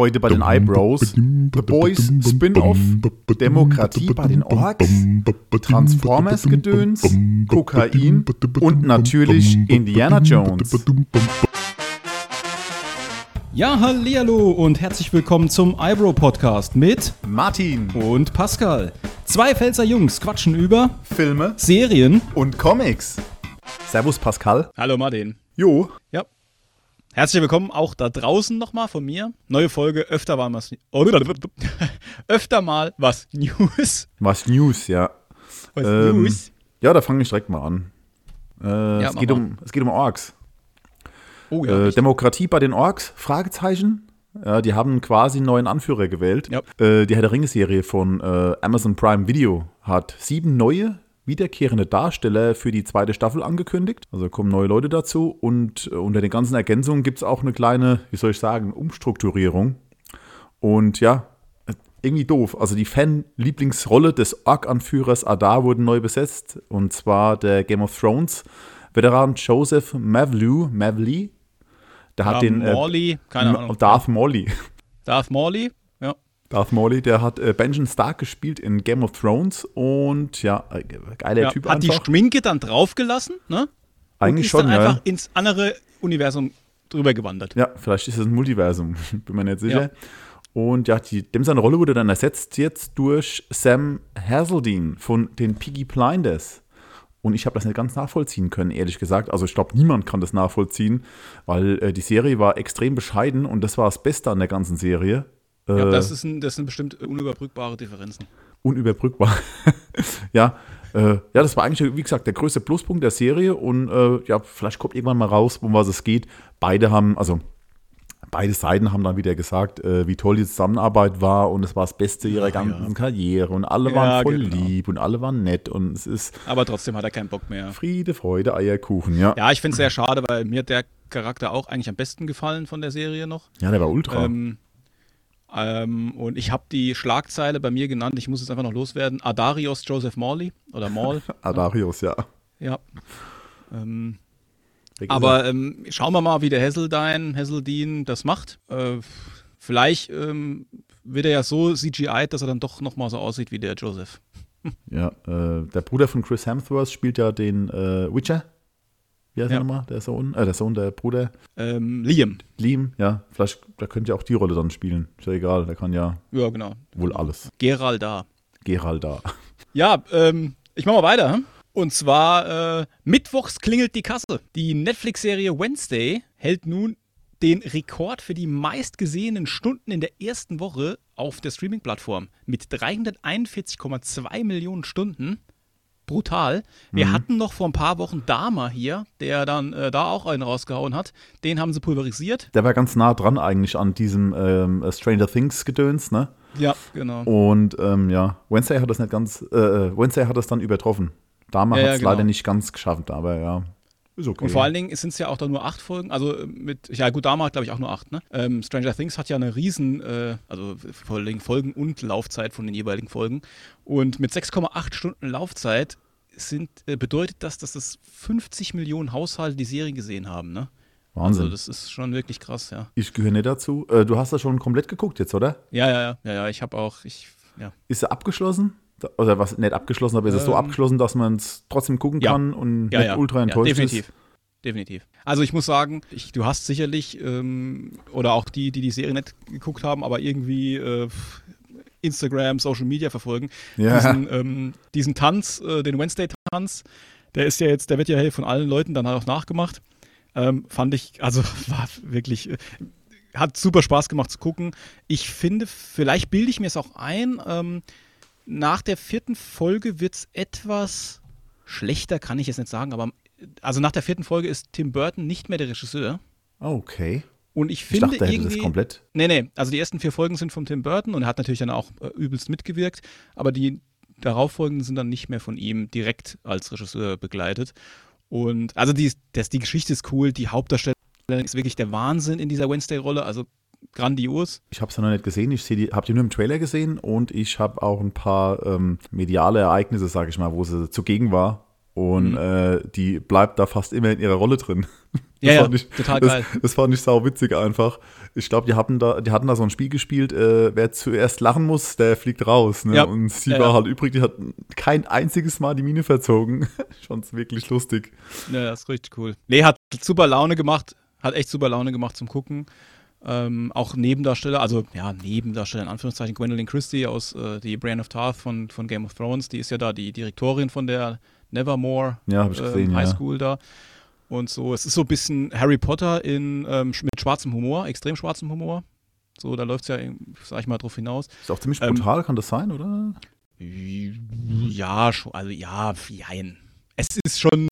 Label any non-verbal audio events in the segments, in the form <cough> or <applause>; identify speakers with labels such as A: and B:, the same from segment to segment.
A: Heute bei den Eyebrows, The Boys Spin-Off, Demokratie bei den Orks, Transformers-Gedöns, Kokain und natürlich Indiana Jones.
B: Ja, hallihallo und herzlich willkommen zum Eyebrow Podcast mit
A: Martin
B: und Pascal. Zwei Pfälzer Jungs quatschen über
A: Filme
B: Serien.
A: und Comics. Servus Pascal.
B: Hallo Martin.
A: Jo,
B: Ja. Herzlich willkommen auch da draußen nochmal von mir. Neue Folge, öfter mal was, <laughs> öfter mal was News.
A: was News, ja.
B: Was
A: Ähm,
B: News.
A: Ja, da fange ich direkt mal an. Äh, es,
B: mach
A: geht um, es geht um Orks.
B: Oh
A: Äh,
B: richtig.
A: Demokratie bei den Orks? Fragezeichen. Ja, die haben quasi einen neuen Anführer gewählt.
B: Ja.
A: Äh, die Herr der Ringe-Serie von äh, Amazon Prime Video hat sieben neue wiederkehrende Darsteller für die zweite Staffel angekündigt. Also kommen neue Leute dazu und äh, unter den ganzen Ergänzungen gibt es auch eine kleine, wie soll ich sagen, Umstrukturierung. Und ja, äh, irgendwie doof. Also die Fan-Lieblingsrolle des Ork-Anführers Adar wurde neu besetzt. Und zwar der Game of Thrones-Veteran Joseph Mavlew, Mavley. Der hat
B: Ja,
A: den äh,
B: Morley, keine Ahnung.
A: Darth Morley.
B: Darth Morley.
A: Darth Morley, der hat äh, Benjamin Stark gespielt in Game of Thrones und ja, äh, geiler
B: ja.
A: Typ
B: Hat die
A: einfach.
B: Schminke dann draufgelassen, ne?
A: Eigentlich
B: und ist
A: schon,
B: dann
A: ja.
B: einfach ins andere Universum drüber gewandert.
A: Ja, vielleicht ist es ein Multiversum, <laughs> bin mir nicht sicher.
B: Ja.
A: Und ja, die, dem seine Rolle wurde dann ersetzt jetzt durch Sam Hazeldine von den Piggy Blinders. Und ich habe das nicht ganz nachvollziehen können, ehrlich gesagt. Also ich glaube, niemand kann das nachvollziehen, weil äh, die Serie war extrem bescheiden und das war das Beste an der ganzen Serie.
B: Ja,
A: Äh,
B: das, ist ein, das sind bestimmt unüberbrückbare Differenzen.
A: unüberbrückbar. <laughs> ja, äh, ja, das war eigentlich, wie gesagt, der größte Pluspunkt der Serie und äh, ja, vielleicht kommt irgendwann mal raus, um was es geht. Beide haben, also beide Seiten haben dann wieder gesagt, äh, wie toll die Zusammenarbeit war und es war das Beste ihrer
B: Ja,
A: ganzen
B: ja.
A: Karriere und alle
B: Ja,
A: waren voll
B: genau.
A: lieb und alle waren nett und es ist
B: Aber trotzdem hat er keinen Bock mehr.
A: Friede, Freude, Eierkuchen, ja.
B: Ja, ich finde es sehr schade, weil mir hat der Charakter auch eigentlich am besten gefallen von der Serie noch.
A: Ja, der war ultra.
B: Ähm, ähm, und ich habe die Schlagzeile bei mir genannt, ich muss es einfach noch loswerden. Adarios Joseph Morley oder Maul. <laughs>
A: Adarius, ja.
B: ja. Ähm, aber ähm, schauen wir mal, wie der Hesseldine, Hesseldine das macht. Äh, vielleicht ähm, wird er ja so CGI, dass er dann doch nochmal so aussieht wie der Joseph. <laughs>
A: Ja, äh, der Bruder von Chris Hemsworth spielt ja den äh, Witcher. Wie heißt
B: Ja.
A: er nochmal? Der Sohn? Äh, der Sohn, der Bruder.
B: Ähm, Liam.
A: Liam, ja, vielleicht, da könnte ja auch die Rolle dann spielen. Ist ja egal, der kann ja
B: Ja, genau.
A: wohl alles.
B: Gerald da.
A: Gerald da. <laughs>
B: Ja, ähm, ich mach mal weiter. hm? Und zwar, äh, mittwochs klingelt die Kasse. Die Netflix-Serie Wednesday hält nun den Rekord für die meistgesehenen Stunden in der ersten Woche auf der Streaming-Plattform mit 341,2 Millionen Stunden. Brutal. Wir hatten noch vor ein paar Wochen Dama hier, der dann äh, da auch einen rausgehauen hat. Den haben sie pulverisiert.
A: Der war ganz nah dran eigentlich an diesem ähm, Stranger Things Gedöns, ne?
B: Ja, genau.
A: Und ähm, ja, Wednesday hat das nicht ganz, äh, äh, Wednesday hat das dann übertroffen. Dama
B: Ja,
A: hat
B: ja,
A: es
B: genau.
A: leider nicht ganz geschafft, aber ja, okay.
B: Und vor allen Dingen sind es ja auch da nur acht Folgen. Also äh, mit, ja gut, Dama hat glaube ich auch nur acht. Ne? Ähm, Stranger Things hat ja eine riesen, äh, also vor allen Dingen Folgen und Laufzeit von den jeweiligen Folgen. Und mit 6,8 Stunden Laufzeit sind, äh, bedeutet das, dass das 50 Millionen Haushalte die Serie gesehen haben. Ne?
A: Wahnsinn.
B: Also das ist schon wirklich krass, ja.
A: ich gehöre nicht dazu. Äh, du hast das schon komplett geguckt jetzt, oder?
B: Ja, ja, ja, ja, ja. Ich habe auch, ich, ja.
A: Ist er abgeschlossen? Oder was, nicht abgeschlossen, aber ist es so
B: Ähm,
A: abgeschlossen, dass man es trotzdem gucken
B: ja.
A: kann und
B: Ja,
A: nicht
B: ja.
A: ultra enttäuscht
B: definitiv.
A: ist?
B: Definitiv. Also ich muss sagen, ich, du hast sicherlich, ähm, oder auch die, die die Serie nicht geguckt haben, aber irgendwie äh, Instagram, Social Media verfolgen, diesen, ähm, diesen Tanz, äh, den Wednesday-Tanz, der ist ja jetzt, der wird ja hey, von allen Leuten dann auch nachgemacht. Ähm, fand ich, also <laughs> war wirklich, äh, hat super Spaß gemacht zu gucken. Ich finde, vielleicht bilde ich mir es auch ein, ähm, nach der vierten Folge wird es etwas schlechter, kann ich jetzt nicht sagen, aber also nach der vierten Folge ist Tim Burton nicht mehr der Regisseur.
A: Okay.
B: Und ich
A: Ich
B: finde
A: dachte, er hätte
B: irgendwie.
A: das komplett.
B: Nee, nee, also die ersten vier Folgen sind von Tim Burton und er hat natürlich dann auch äh, übelst mitgewirkt, aber die darauffolgenden sind dann nicht mehr von ihm direkt als Regisseur begleitet. Und also die, das, die Geschichte ist cool, die Hauptdarstellerin ist wirklich der Wahnsinn in dieser Wednesday-Rolle, also grandios.
A: Ich habe es noch nicht gesehen. Ich habe die nur im Trailer gesehen und ich habe auch ein paar ähm, mediale Ereignisse, sage ich mal, wo sie zugegen war. Und
B: Mhm.
A: äh, die bleibt da fast immer in ihrer Rolle drin.
B: Ja, ja,
A: fand ich,
B: total
A: das,
B: geil.
A: Das fand ich sau witzig einfach. Ich glaube, die hatten da, die hatten da so ein Spiel gespielt, äh, wer zuerst lachen muss, der fliegt raus. Ne?
B: Ja.
A: Und sie
B: Ja,
A: war
B: ja.
A: halt übrig, die hat kein einziges Mal die Mine verzogen. <laughs> Schon wirklich lustig.
B: Ja, das ist richtig cool. Nee, hat super Laune gemacht. Hat echt super Laune gemacht zum Gucken. Ähm, auch Nebendarsteller, also ja, Nebendarsteller in Anführungszeichen, Gwendolyn Christie aus äh, die Brienne of Tarth von, von Game of Thrones, die ist ja da die Direktorin von der Nevermore
A: Ja, ich gesehen,
B: ähm,
A: ja.
B: High School da. Und so, es ist so ein bisschen Harry Potter in, ähm, mit schwarzem Humor, extrem schwarzem Humor. So, da läuft es ja, sag ich mal, drauf hinaus.
A: Ist auch ziemlich
B: Ähm,
A: brutal, kann das sein, oder?
B: Ja, schon, also ja, jein. Es ist schon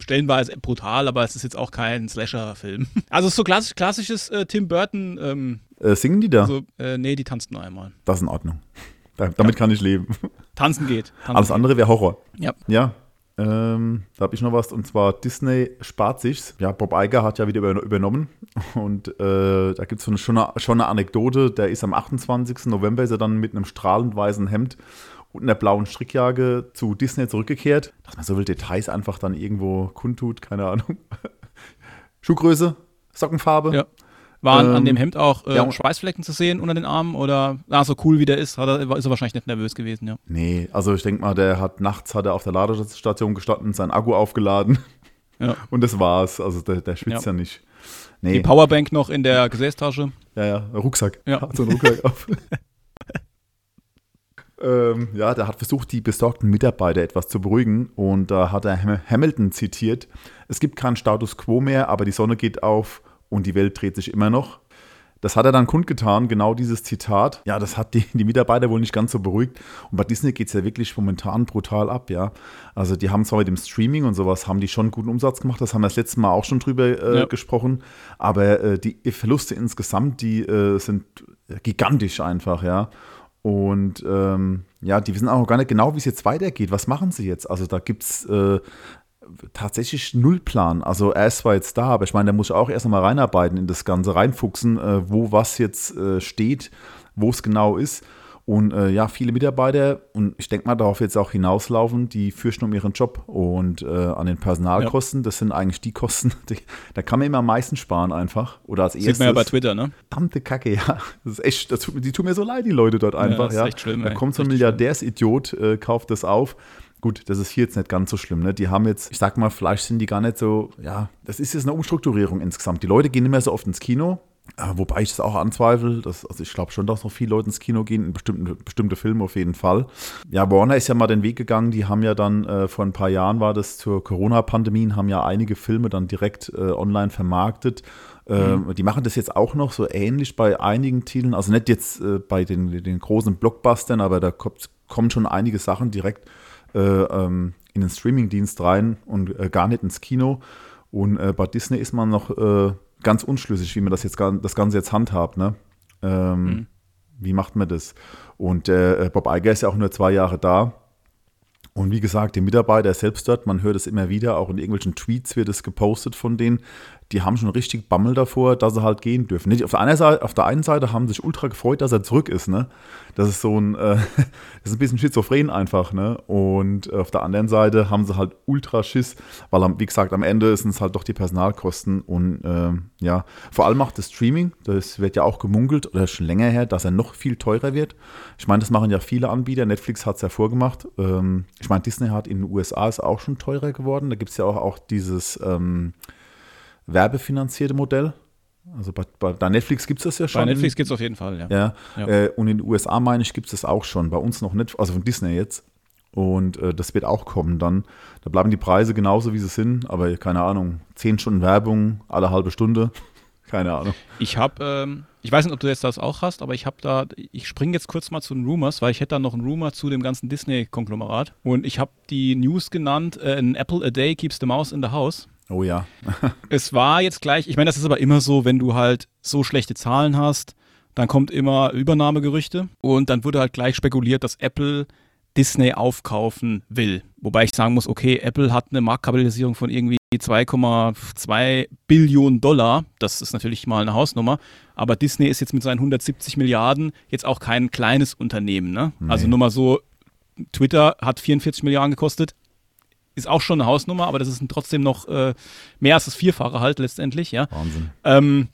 B: stellenweise brutal, aber es ist jetzt auch kein Slasher-Film. <laughs> Also es ist so klassisch, klassisches äh, Tim Burton, ähm,
A: Äh, singen die da?
B: also, äh, nee, die tanzt nur einmal.
A: das ist in Ordnung. Da, damit kann ich leben.
B: Tanzen geht. Tanzen
A: Alles andere wäre Horror.
B: Ja.
A: Ja. Ähm, da habe ich noch was und zwar Disney spart sich's. Ja, Bob Iger hat ja wieder über, übernommen und äh, da gibt es schon eine Anekdote. Der ist am 28. November ist er dann mit einem strahlend weißen Hemd und einer blauen Strickjacke zu Disney zurückgekehrt. Dass man so viele Details einfach dann irgendwo kundtut, keine Ahnung. <laughs> Schuhgröße, Sockenfarbe.
B: Ja. Waren an
A: Ähm,
B: dem Hemd auch äh,
A: ja.
B: Schweißflecken zu sehen unter den Armen oder, ah, so cool wie der ist, er, ist er wahrscheinlich nicht nervös gewesen, ja.
A: Nee, also ich denke mal, der hat nachts hat er auf der Ladestation gestanden, sein Akku aufgeladen
B: ja. <laughs>
A: und das war's. Also der, der schwitzt ja,
B: Ja.
A: nicht.
B: Die
A: Nee,
B: Powerbank noch in der Gesäßtasche.
A: ja, ja, Rucksack.
B: Ja.
A: Hat so einen Rucksack <laughs> auf. Ähm, ja, der hat versucht, die besorgten Mitarbeiter etwas zu beruhigen und da hat er Ham- Hamilton zitiert. Es gibt keinen Status quo mehr, aber die Sonne geht auf und die Welt dreht sich immer noch. Das hat er dann kundgetan, genau dieses Zitat. Ja, das hat die, die Mitarbeiter wohl nicht ganz so beruhigt. Und bei Disney geht es ja wirklich momentan brutal ab, ja. Also die haben zwar mit dem Streaming und sowas, haben die schon guten Umsatz gemacht, das haben wir das letzte Mal auch schon drüber äh,
B: Ja.
A: gesprochen. Aber äh, die Verluste insgesamt, die äh, sind gigantisch einfach, ja. Und ähm, ja, die wissen auch gar nicht genau, wie es jetzt weitergeht. Was machen sie jetzt? Also da gibt es äh, tatsächlich null Plan. Also er ist zwar jetzt da, aber ich meine, der muss auch erst einmal reinarbeiten in das Ganze, reinfuchsen, äh, wo was jetzt äh, steht, wo es genau ist. Und äh, ja, viele Mitarbeiter, und ich denke mal, darauf jetzt auch hinauslaufen, die fürchten um ihren Job. Und äh, an den Personalkosten, das sind eigentlich die Kosten, <laughs> die, da kann man immer am meisten sparen einfach. Oder als erstes.
B: Sieht man ja bei Twitter, ne?
A: Verdammte Kacke, ja. Das ist echt, das tut, die tun mir so leid, die Leute dort einfach.
B: das
A: Ja,
B: ist echt schlimm,
A: Da kommt so ein Milliardärsidiot, äh, kauft das auf. Gut, das ist hier jetzt nicht ganz so schlimm. Ne? Die haben jetzt, ich sag mal, vielleicht sind die gar nicht so, ja, das ist jetzt eine Umstrukturierung insgesamt. Die Leute gehen nicht mehr so oft ins Kino, wobei ich das auch anzweifle. Das, also ich glaube schon, dass noch viele Leute ins Kino gehen, in bestimmte, bestimmte Filme auf jeden Fall. Ja, Warner ist ja mal den Weg gegangen, die haben ja dann äh, vor ein paar Jahren war das zur Corona-Pandemie, haben ja einige Filme dann direkt äh, online vermarktet. Ähm, Die machen das jetzt auch noch so ähnlich bei einigen Titeln, also nicht jetzt äh, bei den, den großen Blockbustern, aber da kommt, kommen schon einige Sachen direkt äh, ähm, in den Streamingdienst rein und äh, gar nicht ins Kino. Und äh, bei Disney ist man noch äh, ganz unschlüssig, wie man das jetzt das Ganze jetzt handhabt. Ne? Ähm,
B: Mhm.
A: Wie macht man das? Und äh, Bob Iger ist ja auch nur zwei Jahre da. Und wie gesagt, die Mitarbeiter selbst dort, man hört es immer wieder, auch in irgendwelchen Tweets wird es gepostet von denen, die haben schon richtig Bammel davor, dass sie halt gehen dürfen. Auf, der einen Seite, auf der einen Seite haben sie sich ultra gefreut, dass er zurück ist, ne? Das ist so ein, äh, <laughs> das ist ein bisschen schizophren einfach, ne? Und auf der anderen Seite haben sie halt ultra Schiss, weil, wie gesagt, am Ende sind es halt doch die Personalkosten und ähm, ja, vor allem auch das Streaming, das wird ja auch gemunkelt, oder schon länger her, dass er noch viel teurer wird. Ich meine, das machen ja viele Anbieter, Netflix hat es ja vorgemacht. Ähm, ich meine, Disney hat in den USA ist auch schon teurer geworden, da gibt es ja auch, auch dieses ähm, werbefinanzierte Modell. Also bei, bei, bei Netflix gibt es das ja schon.
B: Bei Netflix geht es auf jeden Fall, ja.
A: Ja,
B: Ja.
A: Äh, und in den USA, meine ich, gibt es das auch schon. Bei uns noch nicht, also von Disney jetzt. Und äh, das wird auch kommen dann. Da bleiben die Preise genauso, wie sie sind, aber keine Ahnung, 10 Stunden Werbung alle halbe Stunde. <laughs> Keine Ahnung.
B: Ich habe, ähm, ich weiß nicht, ob du jetzt das auch hast, aber ich habe da, ich springe jetzt kurz mal zu den Rumors, weil ich hätte da noch einen Rumor zu dem ganzen Disney-Konglomerat. Und ich habe die News genannt, äh, an apple a day keeps the mouse in the house.
A: Oh ja. <laughs>
B: Es war jetzt gleich, ich meine, das ist aber immer so, wenn du halt so schlechte Zahlen hast, dann kommt immer Übernahmegerüchte und dann wurde halt gleich spekuliert, dass Apple Disney aufkaufen will. Wobei ich sagen muss, okay, Apple hat eine Marktkapitalisierung von irgendwie 2,2 Billionen Dollar. Das ist natürlich mal eine Hausnummer. Aber Disney ist jetzt mit seinen 170 Milliarden jetzt auch kein kleines Unternehmen. Ne? Also nur mal so, Twitter hat 44 Milliarden gekostet. Ist auch schon eine Hausnummer, aber das ist trotzdem noch äh, mehr als das Vierfache halt letztendlich, ja.
A: Wahnsinn.
B: Ähm,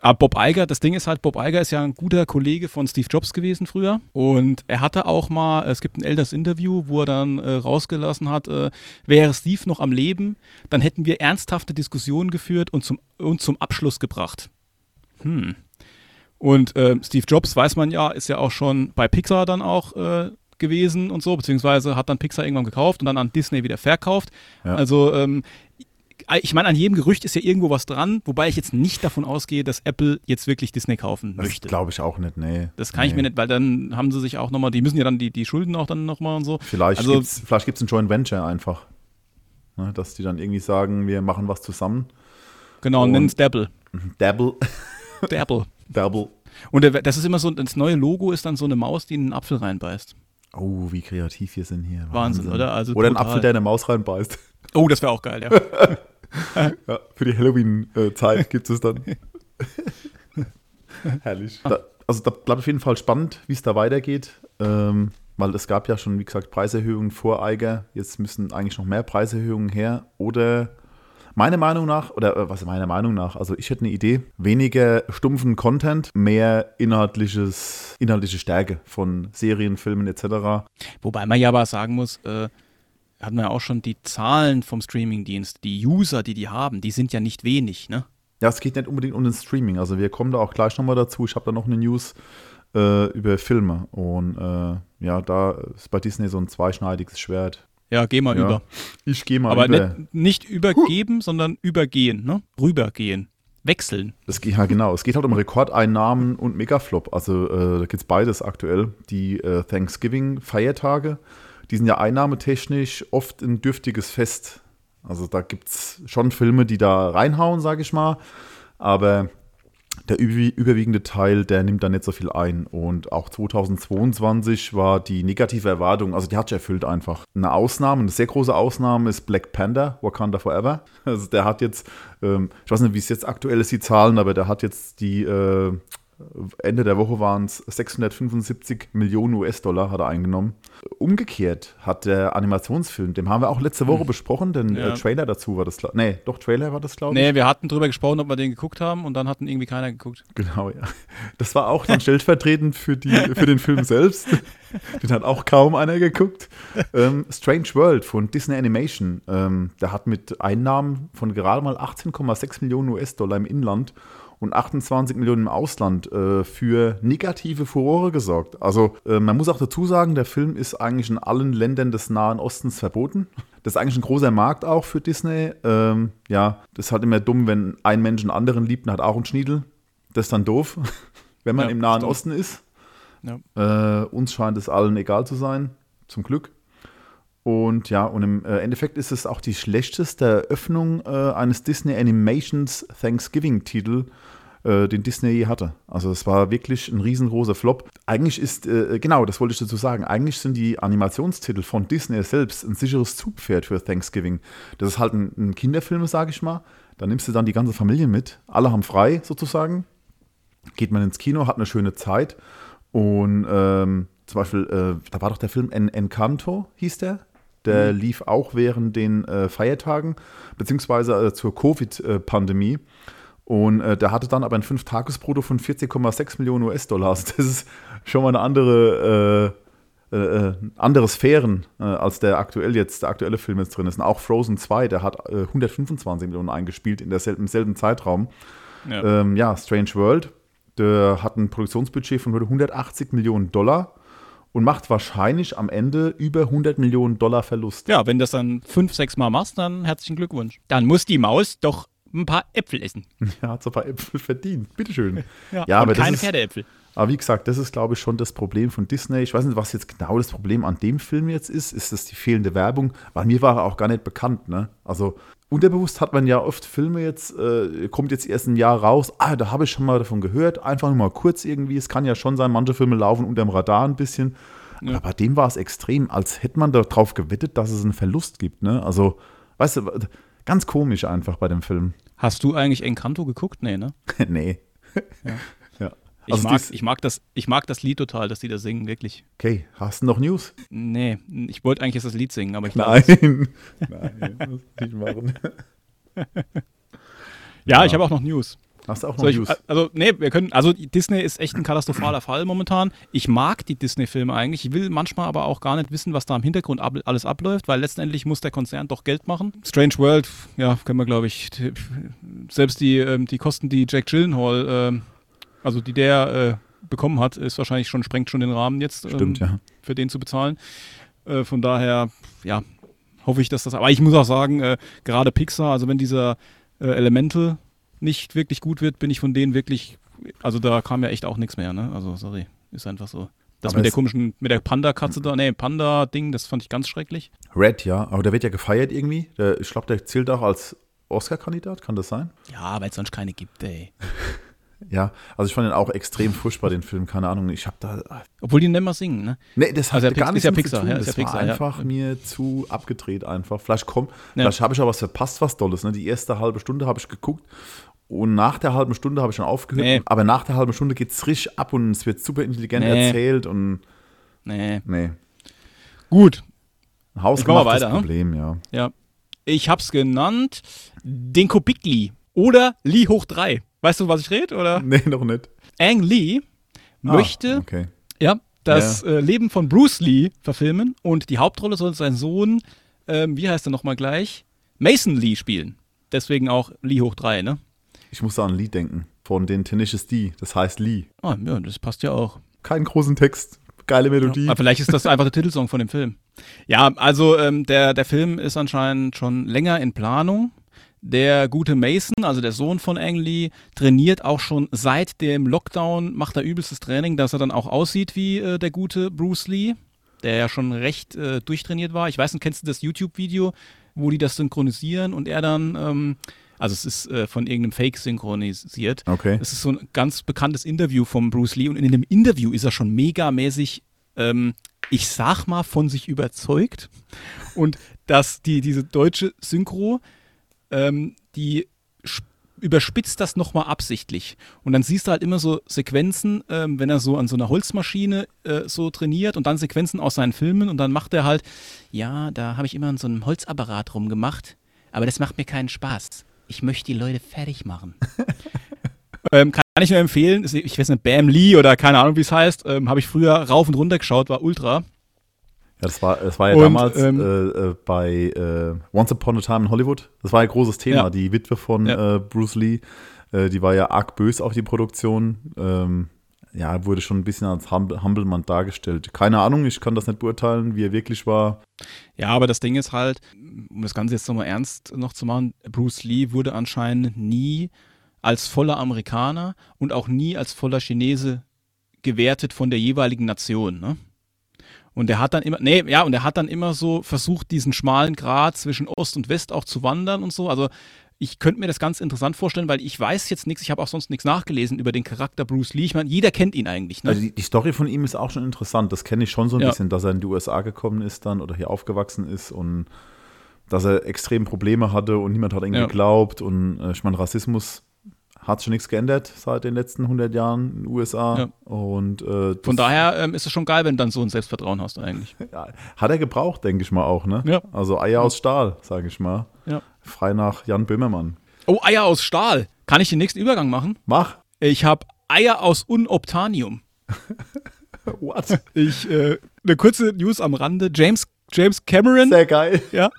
B: aber Bob Iger, das Ding ist halt, Bob Iger ist ja ein guter Kollege von Steve Jobs gewesen früher. Und er hatte auch mal, es gibt ein älteres Interview, wo er dann äh, rausgelassen hat, äh, wäre Steve noch am Leben, dann hätten wir ernsthafte Diskussionen geführt und zum, und zum Abschluss gebracht. Hm. Und äh, Steve Jobs, weiß man ja, ist ja auch schon bei Pixar dann auch äh, gewesen und so, beziehungsweise hat dann Pixar irgendwann gekauft und dann an Disney wieder verkauft.
A: Ja.
B: Also ähm, ich meine, an jedem Gerücht ist ja irgendwo was dran, wobei ich jetzt nicht davon ausgehe, dass Apple jetzt wirklich Disney kaufen
A: Das
B: möchte.
A: glaube ich auch nicht, nee.
B: Das kann ich
A: Nee.
B: mir nicht, weil dann haben sie sich auch nochmal, die müssen ja dann die, die Schulden auch dann nochmal und so.
A: Vielleicht
B: Also-
A: gibt es vielleicht gibt's ein Joint Venture einfach. Ne, dass die dann irgendwie sagen, wir machen was zusammen.
B: Genau, und nennen es Dabble.
A: Dabble.
B: Dabble. <laughs>
A: Dabble.
B: Und das ist immer so, das neue Logo ist dann so eine Maus, die in einen Apfel reinbeißt.
A: Oh, wie kreativ wir sind hier.
B: Wahnsinn, oder? Also
A: oder ein. Apfel, der in eine Maus reinbeißt.
B: Oh, das wäre auch geil, ja. <laughs>
A: Ja, für die Halloween-Zeit gibt es dann. <laughs> Herrlich. Da, also da bleibt auf jeden Fall spannend, wie es da weitergeht. Ähm, weil es gab ja schon, wie gesagt, Preiserhöhungen vor Eiger. Jetzt müssen eigentlich noch mehr Preiserhöhungen her. Oder meiner Meinung nach, oder äh, was ist meiner Meinung nach, also ich hätte eine Idee, weniger stumpfen Content, mehr inhaltliches, inhaltliche Stärke von Serien, Filmen etc.
B: Wobei man ja aber sagen muss, äh, hatten wir ja auch schon die Zahlen vom Streamingdienst, die User, die die haben, die sind ja nicht wenig, ne?
A: Ja, es geht nicht unbedingt um den Streaming. Also wir kommen da auch gleich nochmal dazu. Ich habe da noch eine News äh, über Filme. Und äh, ja, da ist bei Disney so ein zweischneidiges Schwert.
B: Ja, geh mal
A: Ja.
B: über.
A: Ich gehe mal
B: Aber
A: über.
B: nicht, nicht übergeben, sondern übergehen, ne? Rübergehen. Wechseln.
A: Es geht, ja, genau. Es geht halt um Rekordeinnahmen und Megaflop. Also äh, da gibt es beides aktuell. Die äh, Thanksgiving-Feiertage, die sind ja einnahmetechnisch oft ein dürftiges Fest. Also da gibt es schon Filme, die da reinhauen, sage ich mal. Aber der üb- überwiegende Teil, der nimmt da nicht so viel ein. Und auch 2022 war die negative Erwartung, also die hat sich erfüllt einfach. Eine Ausnahme, eine sehr große Ausnahme ist Black Panther, Wakanda Forever. Also der hat jetzt, ähm, ich weiß nicht, wie es jetzt aktuell ist, die Zahlen, aber der hat jetzt die, äh, Ende der Woche waren es 675 Millionen US-Dollar hat er eingenommen. Umgekehrt hat der Animationsfilm, den haben wir auch letzte Woche besprochen, den
B: Ja.
A: äh, Trailer dazu war das, nee, doch Trailer war das, glaube ich.
B: Nee, wir hatten drüber gesprochen, ob wir den geguckt haben und dann hatten irgendwie keiner geguckt.
A: Genau, ja. Das war auch dann stellvertretend für, die, für den Film selbst. Den hat auch kaum einer geguckt. Ähm, Strange World von Disney Animation. Ähm, der hat mit Einnahmen von gerade mal 18,6 Millionen US-Dollar im Inland und 28 Millionen im Ausland äh, für negative Furore gesorgt. Also äh, man muss auch dazu sagen, der Film ist eigentlich in allen Ländern des Nahen Ostens verboten. Das ist eigentlich ein großer Markt auch für Disney. Ähm, ja, das ist halt immer dumm, wenn ein Mensch einen anderen liebt und hat auch einen Schniedel. Das ist dann doof, <laughs> wenn man
B: Ja,
A: im Nahen
B: stimmt.
A: Osten ist.
B: Ja.
A: Äh, uns scheint es allen egal zu sein, zum Glück. Und ja, und im äh, Endeffekt ist es auch die schlechteste Eröffnung äh, eines Disney Animations Thanksgiving-Titel, äh, den Disney je hatte. Also es war wirklich ein riesengroßer Flop. Eigentlich ist, äh, genau, das wollte ich dazu sagen, eigentlich sind die Animationstitel von Disney selbst ein sicheres Zugpferd für Thanksgiving. Das ist halt ein, ein Kinderfilm, sage ich mal. Da nimmst du dann die ganze Familie mit. Alle haben frei sozusagen. Geht man ins Kino, hat eine schöne Zeit. Und ähm, zum Beispiel, äh, da war doch der Film En Encanto, hieß der. Der lief auch während den äh, Feiertagen, beziehungsweise äh, zur Covid-Pandemie. Und äh, der hatte dann aber ein Fünf-Tages-Brutto von 40,6 Millionen US-Dollar. Also das ist schon mal eine andere, äh, äh, andere Sphären, äh, als der aktuell jetzt, der aktuelle Film jetzt drin ist. Und auch Frozen 2, der hat äh, 125 Millionen eingespielt in derselben, im selben Zeitraum.
B: Ja.
A: Ähm, ja, Strange World, der hat ein Produktionsbudget von 180 Millionen Dollar und macht wahrscheinlich am Ende über 100 Millionen Dollar Verlust.
B: ja, wenn du das dann fünf, sechs Mal machst, dann herzlichen Glückwunsch. Dann muss die Maus doch ein paar Äpfel essen. <laughs>
A: Er hat so ein paar Äpfel verdient. Bitteschön. <laughs>
B: Ja,
A: Ja, aber das
B: keine Pferdeäpfel.
A: Aber wie gesagt, das ist, glaube ich, schon das Problem von Disney. Ich weiß nicht, was jetzt genau das Problem an dem Film jetzt ist. Ist das die fehlende Werbung? Weil mir war er auch gar nicht bekannt. Ne? Also unterbewusst hat man ja oft Filme jetzt, äh, kommt jetzt erst ein Jahr raus. Ah, da habe ich schon mal davon gehört. Einfach nur mal kurz irgendwie. Es kann ja schon sein, manche Filme laufen unterm Radar ein bisschen.
B: Ja.
A: Aber bei dem war es extrem, als hätte man darauf gewettet, dass es einen Verlust gibt. Ne? Also, weißt du, ganz komisch einfach bei dem Film.
B: Hast du eigentlich Encanto geguckt? Nee, ne? <laughs>
A: nee. Ja.
B: Ich,
A: Also
B: mag, ich, mag das, ich mag das Lied total, dass die da singen, wirklich.
A: Okay, hast du noch News?
B: Nee, ich wollte eigentlich jetzt das Lied singen, aber ich glaube.
A: Nein. <laughs> Nein, das muss ich nicht machen. <laughs>
B: Ja,
A: Ja.
B: ich habe auch noch News.
A: Hast du auch noch
B: Soll ich,
A: News?
B: also, nee, wir können, also Disney ist echt ein katastrophaler Fall momentan. Ich mag die Disney-Filme eigentlich. Ich will manchmal aber auch gar nicht wissen, was da im Hintergrund ab, alles abläuft, weil letztendlich muss der Konzern doch Geld machen. Strange World, ja, können wir, glaube ich, selbst die, ähm, die Kosten, die Jack Gyllenhaal, ähm, also die der äh, bekommen hat, ist wahrscheinlich schon, sprengt schon den Rahmen jetzt. ähm,
A: Stimmt, ja.
B: für den zu bezahlen. Äh, von daher, ja, hoffe ich, dass das. Aber ich muss auch sagen, äh, gerade Pixar, also wenn dieser äh, Elemental nicht wirklich gut wird, bin ich von denen wirklich. Also da kam ja echt auch nichts mehr, ne? Also sorry, ist einfach so. Das
A: Aber
B: mit der komischen, mit der Panda-Katze da, nee, Panda-Ding, das fand ich ganz schrecklich.
A: Red, ja, aber der wird ja gefeiert irgendwie. Der, ich glaube, der zählt auch als Oscar-Kandidat, kann das sein?
B: Ja, weil es sonst keine gibt, ey. <laughs>
A: Ja, also ich fand den auch extrem furchtbar, den Film, keine Ahnung. Ich habe da.
B: Obwohl die nicht mehr singen, ne?
A: Nee, das hat
B: Also ja,
A: gar nichts
B: ist ja Pixar,
A: zu tun.
B: ja, ist
A: das
B: ja
A: war
B: Pixar, ja.
A: einfach mir zu abgedreht einfach. Vielleicht kommt,
B: Ja.
A: vielleicht habe ich auch was verpasst, was Dolles. Ne? Die erste halbe Stunde habe ich geguckt und nach der halben Stunde habe ich schon aufgehört.
B: Nee.
A: Aber nach der halben Stunde geht es richtig ab und es wird super intelligent
B: Nee.
A: erzählt und
B: Nee.
A: nee.
B: Gut,
A: Ein Haus
B: Ich mach mal weiter, ne?
A: Problem, ja.
B: ja. Ich hab's genannt Dinko Bigli oder Lee hoch 3. Weißt du, was ich rede, oder?
A: Nee, noch nicht.
B: Ang Lee möchte
A: Ah, okay.
B: ja, das äh, Leben von Bruce Lee verfilmen und die Hauptrolle soll sein Sohn, ähm, wie heißt er nochmal gleich? Mason Lee spielen. Deswegen auch Lee hoch 3, ne?
A: Ich muss an Lied denken. Von den Tenacious D. Das heißt Lee.
B: Ah, ja, das passt ja auch.
A: Keinen großen Text. Geile Melodie.
B: Aber vielleicht ist das einfach der Titelsong von dem Film. Ja, also ähm, der, der Film ist anscheinend schon länger in Planung. Der gute Mason, also der Sohn von Ang Lee, trainiert auch schon seit dem Lockdown, macht er übelstes Training, dass er dann auch aussieht wie äh, der gute Bruce Lee, der ja schon recht äh, durchtrainiert war. Ich weiß nicht, kennst du das YouTube-Video, wo die das synchronisieren und er dann, ähm, also es ist äh, von irgendeinem Fake synchronisiert.
A: Okay.
B: Es ist so ein ganz bekanntes Interview von Bruce Lee und in dem Interview ist er schon megamäßig, ähm, ich sag mal, von sich überzeugt. Und dass die, diese deutsche Synchro, ähm, die überspitzt das nochmal absichtlich. Und dann siehst du halt immer so Sequenzen, ähm, wenn er so an so einer Holzmaschine äh, so trainiert und dann Sequenzen aus seinen Filmen und dann macht er halt, ja, da habe ich immer an so einem Holzapparat rumgemacht, aber das macht mir keinen Spaß. Ich möchte die Leute fertig machen. <laughs> ähm, kann ich nur empfehlen, ich weiß nicht, Bam Lee oder keine Ahnung, wie es heißt, ähm, habe ich früher rauf und runter geschaut, war ultra.
A: Ja, das war, das war ja
B: Und,
A: damals
B: ähm,
A: äh, äh, bei äh, Once Upon a Time in Hollywood. Das war ja ein großes Thema.
B: Ja.
A: Die Witwe von
B: Ja.
A: äh, Bruce Lee, äh, die war ja arg bös auf die Produktion. Ähm, ja, wurde schon ein bisschen als Humble, Humblemann dargestellt. Keine Ahnung, ich kann das nicht beurteilen, wie er wirklich war.
B: Ja, aber das Ding ist halt, um das Ganze jetzt nochmal ernst noch zu machen, Bruce Lee wurde anscheinend nie als voller Amerikaner und auch nie als voller Chinese gewertet von der jeweiligen Nation, ne? Und er hat dann immer, nee, ja, und er hat dann immer so versucht, diesen schmalen Grat zwischen Ost und West auch zu wandern und so. Also ich könnte mir das ganz interessant vorstellen, weil ich weiß jetzt nichts, ich habe auch sonst nichts nachgelesen über den Charakter Bruce Lee. Ich meine, jeder kennt ihn eigentlich, ne?
A: Also die, die Story von ihm ist auch schon interessant. Das kenne ich schon so ein
B: Ja.
A: bisschen, dass er in die USA gekommen ist dann oder hier aufgewachsen ist und dass er extrem Probleme hatte und niemand hat ihm
B: Ja.
A: geglaubt. Und äh, ich meine, Rassismus hat schon nichts geändert seit den letzten 100 Jahren in den USA.
B: Ja.
A: Und äh,
B: Von daher ähm, ist es schon geil, wenn du dann so ein Selbstvertrauen hast eigentlich. <laughs>
A: ja, hat er gebraucht, denke ich mal auch. Ne?
B: Ja.
A: Also Eier aus Stahl, sage ich mal.
B: Ja.
A: Frei nach Jan Böhmermann.
B: Oh, Eier aus Stahl. Kann ich den nächsten Übergang machen?
A: Mach.
B: Ich habe Eier aus Unobtanium. <laughs>
A: What?
B: Ich, äh, eine kurze News am Rande. James, James Cameron,
A: Sehr geil.
B: ja.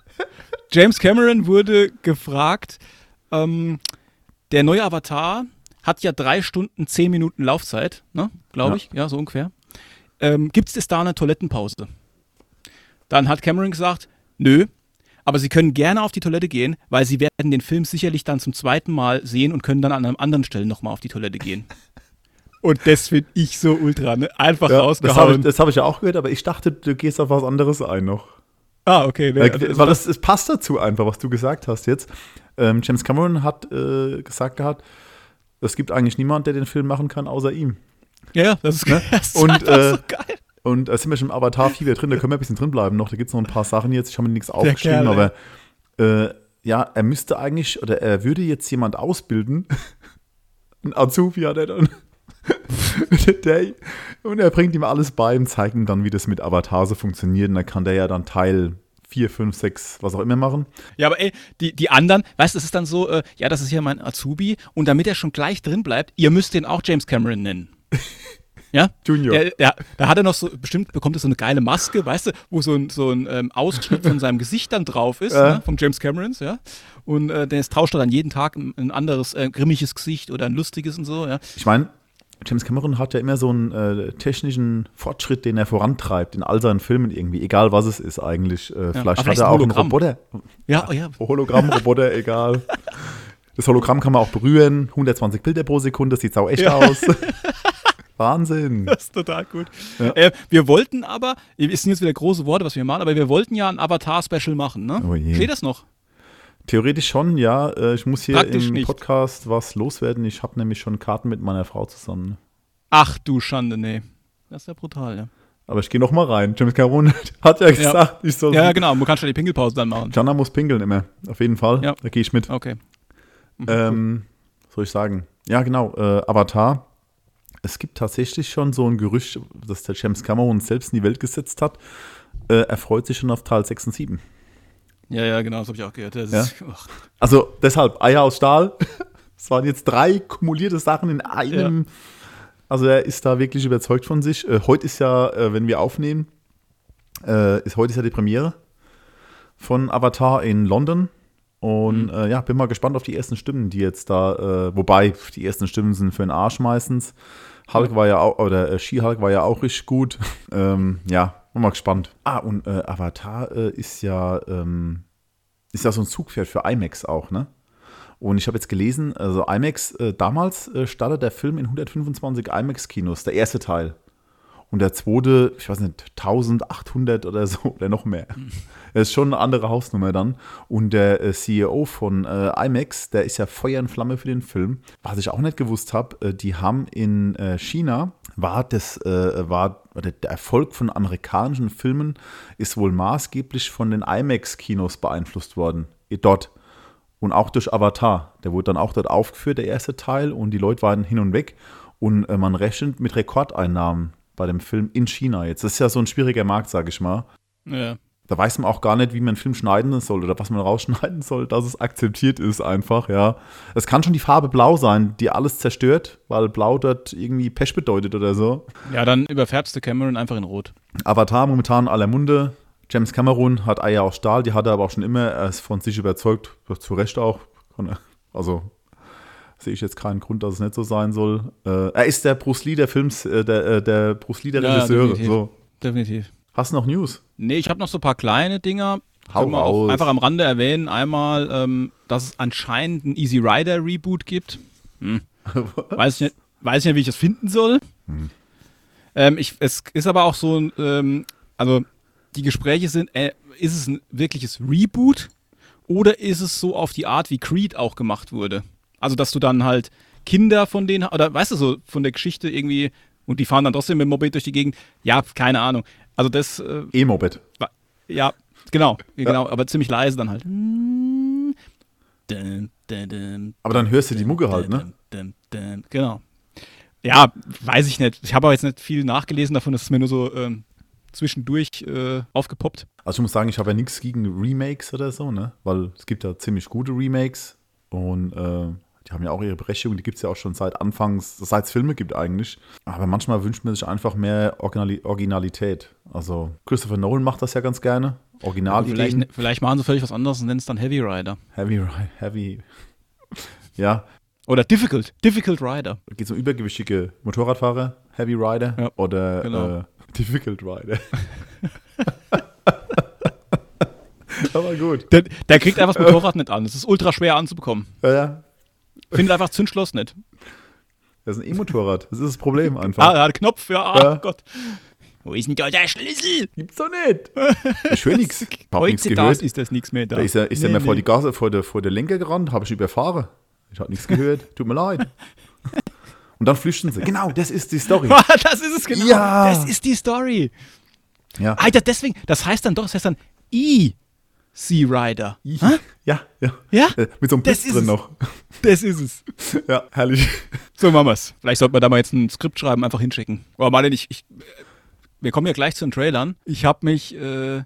B: James Cameron wurde gefragt, ähm, der neue Avatar hat ja drei Stunden, zehn Minuten Laufzeit, ne? Glaube
A: Ja.
B: ich, ja, so ungefähr. Ähm, Gibt es da eine Toilettenpause? Dann hat Cameron gesagt, nö, aber Sie können gerne auf die Toilette gehen, weil Sie werden den Film sicherlich dann zum zweiten Mal sehen und können dann an einer anderen Stelle nochmal auf die Toilette gehen. <laughs> Und das finde ich so ultra, ne? Einfach
A: Ja, das habe
B: rausgehauen.
A: ich, das hab ich ja auch gehört, aber ich dachte, du gehst auf was anderes ein noch.
B: ah, okay. Ne,
A: Weil,
B: also
A: das, es passt dazu einfach, was du gesagt hast jetzt. Ähm, James Cameron hat äh, gesagt gehabt, es gibt eigentlich niemanden, der den Film machen kann, außer ihm.
B: ja, ja, das ist, <laughs> das ist
A: Und,
B: einfach
A: äh,
B: so geil.
A: Und da sind wir schon im Avatar 4 wieder drin, da können wir ein bisschen drin bleiben noch. Da gibt es noch ein paar Sachen jetzt, ich habe mir nichts aufgeschrieben, aber äh, ja, er müsste eigentlich, oder er würde jetzt jemand ausbilden. <laughs> Ein Azubi hat er dann. <laughs> und er bringt ihm alles bei und zeigt ihm dann, wie das mit Avatar so funktioniert. Und dann kann der ja dann Teil 4, 5, 6, was auch immer machen.
B: Ja, aber ey, die, die anderen, weißt du, es ist dann so, äh, ja, das ist hier mein Azubi und damit er schon gleich drin bleibt, ihr müsst den auch James Cameron nennen. <laughs> Ja?
A: Junior.
B: Ja, ja, da hat er noch so, bestimmt bekommt er so eine geile Maske, weißt du, wo so ein, so ein ähm, Ausschnitt von seinem Gesicht dann drauf ist,
A: Ja.
B: ne, vom James Camerons, ja. Und äh, der tauscht er dann jeden Tag ein, ein anderes äh, grimmiges Gesicht oder ein lustiges und so, ja.
A: Ich meine, James Cameron hat ja immer so einen äh, technischen Fortschritt, den er vorantreibt in all seinen Filmen irgendwie, egal was es ist eigentlich. Äh, vielleicht
B: aber
A: hat
B: vielleicht
A: er auch einen. Roboter.
B: Ja, oh ja.
A: Hologramm, <laughs> Roboter, egal. Das Hologramm kann man auch berühren. 120 Bilder pro Sekunde, das sieht sau echt
B: Ja.
A: aus. <laughs> Wahnsinn.
B: Das ist total gut.
A: Ja.
B: Äh, wir wollten aber, es sind jetzt wieder große Worte, was wir machen, aber wir wollten ja ein Avatar-Special machen, ne?
A: Oh.
B: Steht das noch?
A: Theoretisch schon, ja. Äh, Ich muss hier
B: Praktisch
A: im
B: nicht.
A: Podcast was loswerden. Ich habe nämlich schon Karten mit meiner Frau zusammen.
B: Ach du Schande, nee. Das ist ja brutal, ja.
A: Aber ich gehe noch mal rein. James Cameron <laughs> hat ja gesagt, ich soll.
B: Ja, genau, du kannst ja die Pinkelpause dann machen.
A: Jana muss pinkeln immer. Auf jeden Fall.
B: Ja.
A: Da gehe ich mit.
B: Okay.
A: Ähm, was soll ich sagen? Ja, genau. Äh, Avatar. Es gibt tatsächlich schon so ein Gerücht, das der James Cameron selbst in die Welt gesetzt hat. Äh, er freut sich schon auf Teil 6 und 7.
B: Ja, ja, genau, das habe ich auch gehört.
A: Ja? Also deshalb Eier aus Stahl. <laughs> Es waren jetzt drei kumulierte Sachen in einem. Also er ist da wirklich überzeugt von sich. Äh, heute ist ja, äh, wenn wir aufnehmen, äh, ist heute ist ja die Premiere von Avatar in London. Und äh, ja, bin mal gespannt auf die ersten Stimmen, die jetzt da, äh, wobei die ersten Stimmen sind für den Arsch meistens. Hulk war ja auch, oder äh, She-Hulk war ja auch richtig gut. <laughs> ähm, ja, bin mal gespannt. Ah, und äh, Avatar äh, ist ja, ähm, ist ja so ein Zugpferd für IMAX auch, ne? Und ich habe jetzt gelesen, also IMAX, äh, damals äh, startet der Film in 125 IMAX-Kinos, der erste Teil. Und der zweite, ich weiß nicht, 1800 oder so <laughs> oder noch mehr. Das ist schon eine andere Hausnummer dann. Und der äh, CEO von äh, IMAX, der ist ja Feuer und Flamme für den Film. Was ich auch nicht gewusst habe, äh, die haben in äh, China, war das, äh, war der Erfolg von amerikanischen Filmen ist wohl maßgeblich von den IMAX-Kinos beeinflusst worden. Dort. Und auch durch Avatar. Der wurde dann auch dort aufgeführt, der erste Teil. Und die Leute waren hin und weg. Und äh, man rechnet mit Rekordeinnahmen bei dem Film in China jetzt. Das ist ja so ein schwieriger Markt, sage ich mal.
B: ja.
A: Da weiß man auch gar nicht, wie man einen Film schneiden soll oder was man rausschneiden soll, dass es akzeptiert ist einfach, ja. Es kann schon die Farbe blau sein, die alles zerstört, weil blau dort irgendwie Pech bedeutet oder so.
B: ja, dann überfärbst du Cameron einfach in Rot.
A: Avatar momentan aller Munde. James Cameron hat Eier aus Stahl, die hat er aber auch schon immer. Er ist von sich überzeugt, zu Recht auch. Also sehe ich jetzt keinen Grund, dass es nicht so sein soll. Äh, er ist der Bruce Lee der Films, äh, der, äh, der Bruce Lee der
B: Ja,
A: Regisseure.
B: definitiv.
A: so.
B: Definitiv.
A: Hast du noch News?
B: Nee, ich habe noch so ein paar kleine Dinger.
A: Hau
B: Können wir auch einfach am Rande erwähnen. Einmal, ähm, dass es anscheinend ein Easy Rider Reboot gibt. Hm. <laughs> Weiß ich nicht, weiß ich nicht, wie ich das finden soll. Ähm, ich, es ist aber auch so, ein, ähm, also die Gespräche sind, äh, ist es ein wirkliches Reboot oder ist es so auf die Art, wie Creed auch gemacht wurde? Also, dass du dann halt Kinder von denen, oder weißt du so, von der Geschichte irgendwie, und die fahren dann trotzdem mit dem Moped durch die Gegend. Ja, keine Ahnung. Also das, äh,
A: E-Moped.
B: Ja, genau, genau, aber ziemlich leise dann halt.
A: Aber dann hörst du die Mucke halt, ne?
B: Genau. Ja, weiß ich nicht. Ich habe aber jetzt nicht viel nachgelesen davon, das ist mir nur so ähm, zwischendurch äh, aufgepoppt.
A: Also ich muss sagen, ich habe ja nichts gegen Remakes oder so, ne? Weil es gibt ja ziemlich gute Remakes und äh, die haben ja auch ihre Berechtigung, die gibt es ja auch schon seit Anfangs, seit es Filme gibt eigentlich. Aber manchmal wünscht man sich einfach mehr Originali Originalität. Also Christopher Nolan macht das ja ganz gerne.
B: vielleicht,
A: Originalideen.
B: vielleicht machen sie völlig was anderes und nennen es dann Heavy Rider.
A: Heavy, Ri- Heavy. <laughs> Ja,
B: Oder Difficult, Difficult Rider.
A: geht es um übergewichtige Motorradfahrer, Heavy Rider
B: Ja,
A: oder
B: genau.
A: äh, <laughs> Difficult Rider. <laughs> Aber gut.
B: Der, der kriegt einfach das Motorrad nicht an. Es ist ultra schwer anzubekommen.
A: Ja, ja.
B: Findet einfach Zündschloss nicht.
A: Das ist ein E-Motorrad. Das ist das Problem einfach.
B: Ah, er hat einen Knopf, ja,
A: Ja.
B: Gott. Wo ist denn da der Schlüssel?
A: Gibt's doch nicht. Nichts. <laughs> Hab nichts
B: Heutzutage
A: gehört.
B: ist das nichts mehr da.
A: Da ist er, ist er
B: Nee,
A: mir vor
B: nee.
A: die Gase, vor der, vor der Lenker gerannt, habe ich überfahren. Ich habe nichts gehört. Tut mir leid. <laughs> Und dann flüchten sie. Genau, das ist die Story. <laughs>
B: das ist es genau.
A: Ja.
B: Das ist die Story.
A: Ja.
B: Alter, deswegen, das heißt dann doch, das heißt dann I. Sea Rider.
A: Ja, ja.
B: Ja?
A: Äh, mit so einem
B: ist
A: drin
B: es.
A: noch.
B: Das ist es.
A: Ja, herrlich.
B: So machen wir's. Vielleicht sollten wir da mal jetzt ein Skript schreiben, einfach hinschicken. Aber Martin, ich, ich, wir kommen ja gleich zu den Trailern. Ich habe mich, äh,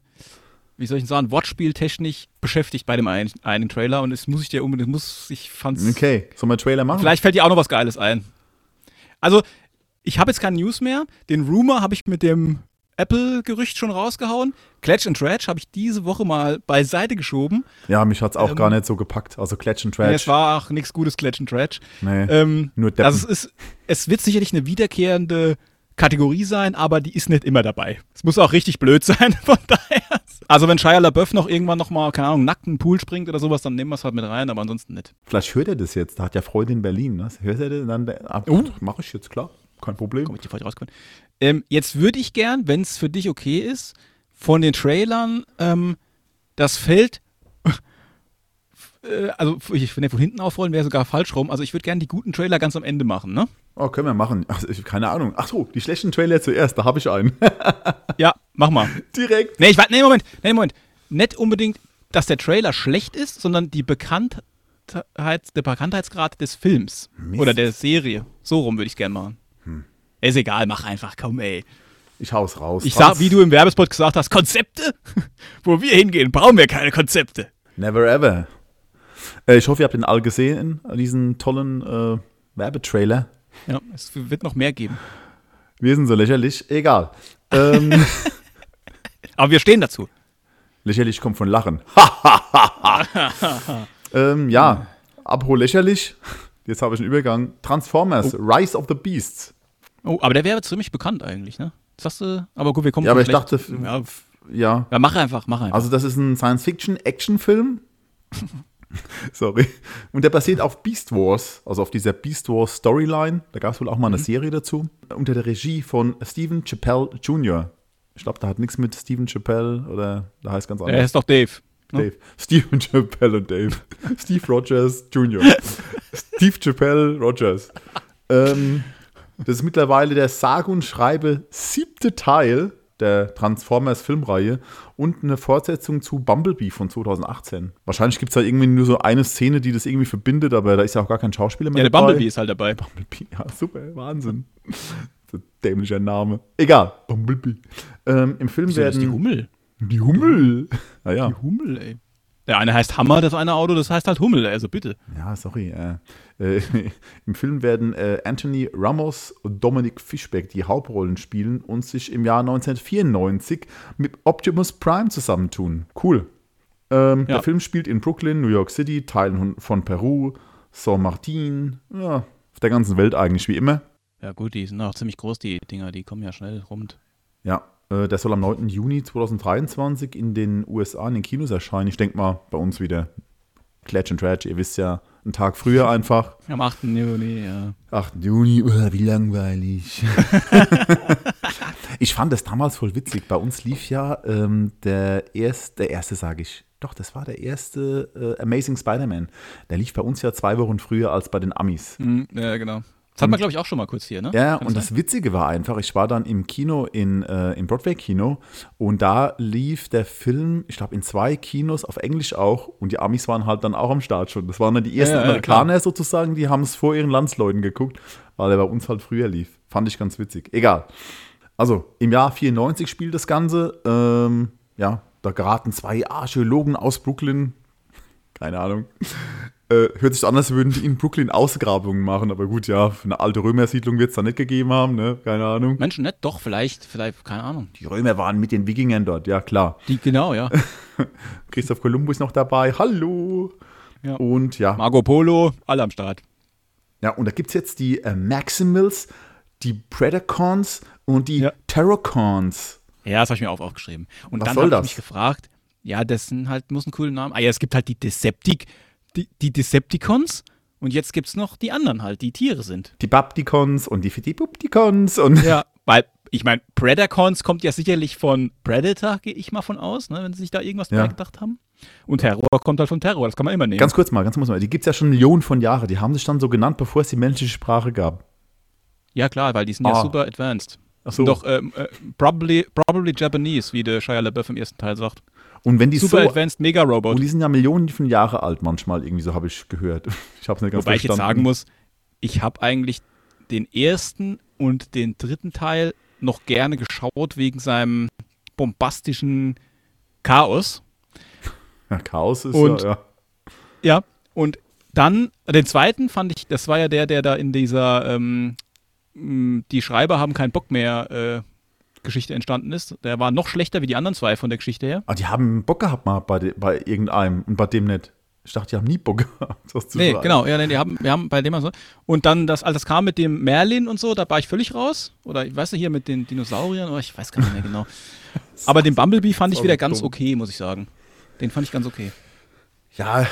B: wie soll ich sagen, wortspieltechnisch beschäftigt bei dem einen, einen Trailer und es muss ich dir unbedingt, muss, ich fand's.
A: Okay, sollen wir einen Trailer machen?
B: Vielleicht fällt dir auch noch was Geiles ein. Also, ich habe jetzt keine News mehr. Den Rumor habe ich mit dem Apple-Gerücht schon rausgehauen. Clatch and Trash habe ich diese Woche mal beiseite geschoben.
A: Ja, mich hat's auch
B: Ähm,
A: gar nicht so gepackt. Also Klatsch
B: Nee,
A: Trash.
B: es war auch nichts Gutes Clatch and Trash.
A: nee,
B: Ähm,
A: nur Deppen.
B: also es, ist, es wird sicherlich eine wiederkehrende Kategorie sein, aber die ist nicht immer dabei. Es muss auch richtig blöd <laughs> sein, von daher. Also wenn Shia LaBeouf noch irgendwann noch mal, keine Ahnung, nackt in den Pool springt oder sowas, dann nehmen wir es halt mit rein, aber ansonsten nicht.
A: Vielleicht hört er das jetzt. Da hat ja Freude in Berlin. Ne? Hört er das? Dann, ah,
B: Oh.
A: Mach ich jetzt, klar. Kein Problem.
B: Komm ich dir. Ähm, jetzt würde ich gern, wenn es für dich okay ist, von den Trailern ähm, das Feld, <laughs> äh, also ich, wenn wir von hinten aufrollen, wäre sogar falsch rum. Also ich würde gern die guten Trailer ganz am Ende machen, ne?
A: Oh, können wir machen. Also, ich, keine Ahnung. Ach so, die schlechten Trailer zuerst. Da habe ich einen. <laughs>
B: Ja, mach mal.
A: Direkt.
B: Nee, ich warte, nee, Moment, nee, Moment. Nicht unbedingt, dass der Trailer schlecht ist, sondern die Bekanntheit, der Bekanntheitsgrad des Films
A: Mist.
B: oder der Serie. So rum würde ich gern machen. Ist egal, mach einfach, komm, ey.
A: Ich hau's raus.
B: Ich sag, wie du im Werbespot gesagt hast, Konzepte? <laughs> Wo wir hingehen, brauchen wir keine Konzepte.
A: Never ever. Äh, ich hoffe, ihr habt den all gesehen, diesen tollen äh, Werbetrailer.
B: Ja, es wird noch mehr geben.
A: Wir sind so lächerlich. Egal. Ähm, <laughs>
B: Aber wir stehen dazu.
A: lächerlich kommt von Lachen. <laughs> ähm, ja, apropos lächerlich. Jetzt habe ich einen Übergang. Transformers, Rise of the Beasts.
B: Oh, aber der wäre ziemlich bekannt eigentlich, ne? Das hast du, aber gut, wir kommen
A: Ja, aber ich dachte,
B: Ja,
A: Ja,
B: ja, mach einfach, mach einfach.
A: also das ist ein Science-Fiction-Action-Film. <laughs> Sorry. Und der basiert auf Beast Wars, also auf dieser Beast Wars Storyline. Da gab es wohl auch mal eine Serie dazu. Unter der Regie von Stephen Chappelle Jr. Ich glaube, da hat nichts mit Stephen Chappelle oder da heißt ganz anders.
B: er ist doch Dave. ne?
A: Dave. Stephen <laughs> Chappelle und Dave. Steve Rogers Jr. <laughs> Steve Chappelle Rogers. Ähm, das ist mittlerweile der sage und schreibe siebte Teil der Transformers Filmreihe und eine Fortsetzung zu Bumblebee von 2018. Wahrscheinlich gibt es da irgendwie nur so eine Szene, die das irgendwie verbindet, aber da ist ja auch gar kein Schauspieler mehr
B: Ja, der
A: dabei.
B: Bumblebee ist halt dabei.
A: Bumblebee, ja, super, Wahnsinn. <laughs> so ein dämlicher Name. Egal, Bumblebee. Ähm, Im Film
B: Wieso
A: werden.
B: die Hummel?
A: Die Hummel. Naja.
B: Die Hummel, ey. Der eine heißt Hammer, das eine Auto, das heißt halt Hummel, also bitte.
A: Ja, sorry. Äh, äh, <laughs> Im Film werden äh, Anthony Ramos und Dominic Fishback die Hauptrollen spielen und sich im Jahr 1994 mit Optimus Prime zusammentun. Cool. Ähm,
B: Ja.
A: Der Film spielt in Brooklyn, New York City, Teilen von Peru, San Martin, ja, auf der ganzen Welt eigentlich wie immer.
B: Ja gut, die sind auch ziemlich groß, die Dinger, die kommen ja schnell rund.
A: Ja, der soll am 9. Juni 2023 in den USA in den Kinos erscheinen. Ich denke mal, bei uns wieder Klatsch und Tratsch. Ihr wisst ja, einen Tag früher einfach.
B: Am 8. Juni, ja.
A: 8. Juni, oh, wie langweilig. <laughs> ich fand das damals voll witzig. Bei uns lief ja ähm, der erste, der erste sage ich, doch, das war der erste äh, Amazing Spider-Man. Der lief bei uns ja zwei Wochen früher als bei den Amis.
B: Mhm, ja, genau. Das hat man, glaube ich, auch schon mal kurz hier, ne?
A: Ja,
B: Kann
A: und
B: sein?
A: das Witzige war einfach, ich war dann im Kino, in, äh, im Broadway-Kino und da lief der Film, ich glaube, in zwei Kinos auf Englisch auch und die Amis waren halt dann auch am Start schon. Das waren dann die ersten
B: Ja, ja,
A: Amerikaner sozusagen, die haben es vor ihren Landsleuten geguckt, weil er bei uns halt früher lief. Fand ich ganz witzig. Egal. Also, im Jahr 94 spielt das Ganze. Ähm, ja, da geraten zwei Archäologen aus Brooklyn, <laughs> keine Ahnung, äh, hört sich an, als würden die in Brooklyn Ausgrabungen machen, aber gut, ja, für eine alte Römersiedlung wird es da nicht gegeben haben, ne? Keine Ahnung.
B: Menschen nicht? Doch, vielleicht, vielleicht, keine Ahnung.
A: Die Römer waren mit den Wikingern dort, ja klar.
B: Die, genau, ja. <laughs>
A: Christoph Kolumbus noch dabei, hallo.
B: Ja.
A: Und ja,
B: Marco Polo, alle am Start.
A: ja, und da gibt es jetzt die äh, Maximals, die Predacons und die
B: Ja.
A: Terracons.
B: Ja, das habe ich mir auch aufgeschrieben. Und
A: Was
B: dann habe ich mich gefragt, ja, das sind halt, muss einen coolen Namen. Ah ja, es gibt halt die Deceptic, die, die Decepticons und jetzt gibt es noch die anderen halt, die Tiere sind.
A: Die Babdicons und die Fitibubdicons und
B: Ja, <laughs> weil, ich meine, Predacons kommt ja sicherlich von Predator, gehe ich mal von aus, ne, wenn sie sich da irgendwas
A: Ja.
B: gedacht haben. Und Terror kommt halt von Terror, das kann man immer nehmen.
A: Ganz kurz mal, ganz kurz mal. Die gibt es ja schon Millionen von Jahren. Die haben sich dann so genannt, bevor es die menschliche Sprache gab.
B: ja, klar, weil die sind ja
A: Ah.
B: super advanced.
A: Ach so.
B: Doch, ähm, äh, probably, probably Japanese, wie der Shia LaBeouf im ersten Teil sagt.
A: Und wenn die
B: Super
A: so.
B: Advanced Mega Robot.
A: Und die sind ja Millionen von Jahre alt manchmal, irgendwie so habe ich gehört. <laughs> Ich habe es nicht ganz
B: Wobei ich jetzt
A: verstanden.
B: sagen muss, ich habe eigentlich den ersten und den dritten Teil noch gerne geschaut wegen seinem bombastischen Chaos. <laughs>
A: Ja, Chaos ist
B: Und-
A: ja, ja.
B: Ja, und dann den zweiten fand ich, das war ja der, der da in dieser ähm, Die Schreiber haben keinen Bock mehr äh, Geschichte entstanden ist. Der war noch schlechter wie die anderen zwei von der Geschichte her.
A: Ah, die haben Bock gehabt mal bei, de, bei irgendeinem und bei dem nicht. Ich dachte, die haben nie Bock <laughs> gehabt, das zu
B: Nee,
A: schreiben.
B: genau, ja, nee, die haben, wir haben bei dem so. Und dann, das, als das kam mit dem Merlin und so, da war ich völlig raus. Oder ich weiß nicht, hier mit den Dinosauriern, oder ich weiß gar nicht mehr genau. <laughs> Aber den Bumblebee fand ich wieder ganz
A: dumm.
B: okay, muss ich sagen. Den fand ich ganz okay.
A: Ja,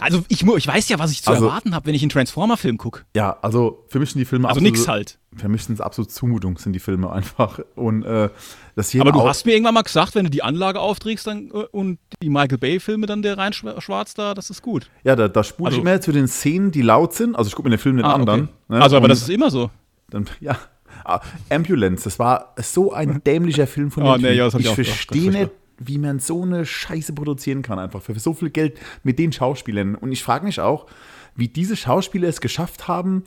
B: Also ich, ich weiß ja, was ich zu
A: Also-
B: erwarten habe, wenn ich einen Transformer-Film gucke.
A: ja, also für mich sind die Filme
B: Also
A: absolut,
B: nix halt.
A: Für mich sind es absolut Zumutung, sind die Filme einfach. Und äh, das hier
B: Aber du hast mir irgendwann mal gesagt, wenn du die Anlage aufträgst dann, äh, und die Michael Bay-Filme dann der rein schwa- schwarz da, das ist gut.
A: Ja, da, da spule
B: Also-
A: ich immer zu den Szenen, die laut sind. Also ich gucke mir den Film den
B: Ah,
A: anderen.
B: okay.
A: ne?
B: Also, aber
A: Und
B: das ist immer so.
A: dann, ja. Ah, Ambulance, das war so ein <laughs> dämlicher Film von
B: Oh, nee, ja, ich
A: Ich verstehe nicht, wie man so eine Scheiße produzieren kann, einfach für so viel Geld mit den Schauspielern. Und ich frage mich auch, wie diese Schauspieler es geschafft haben,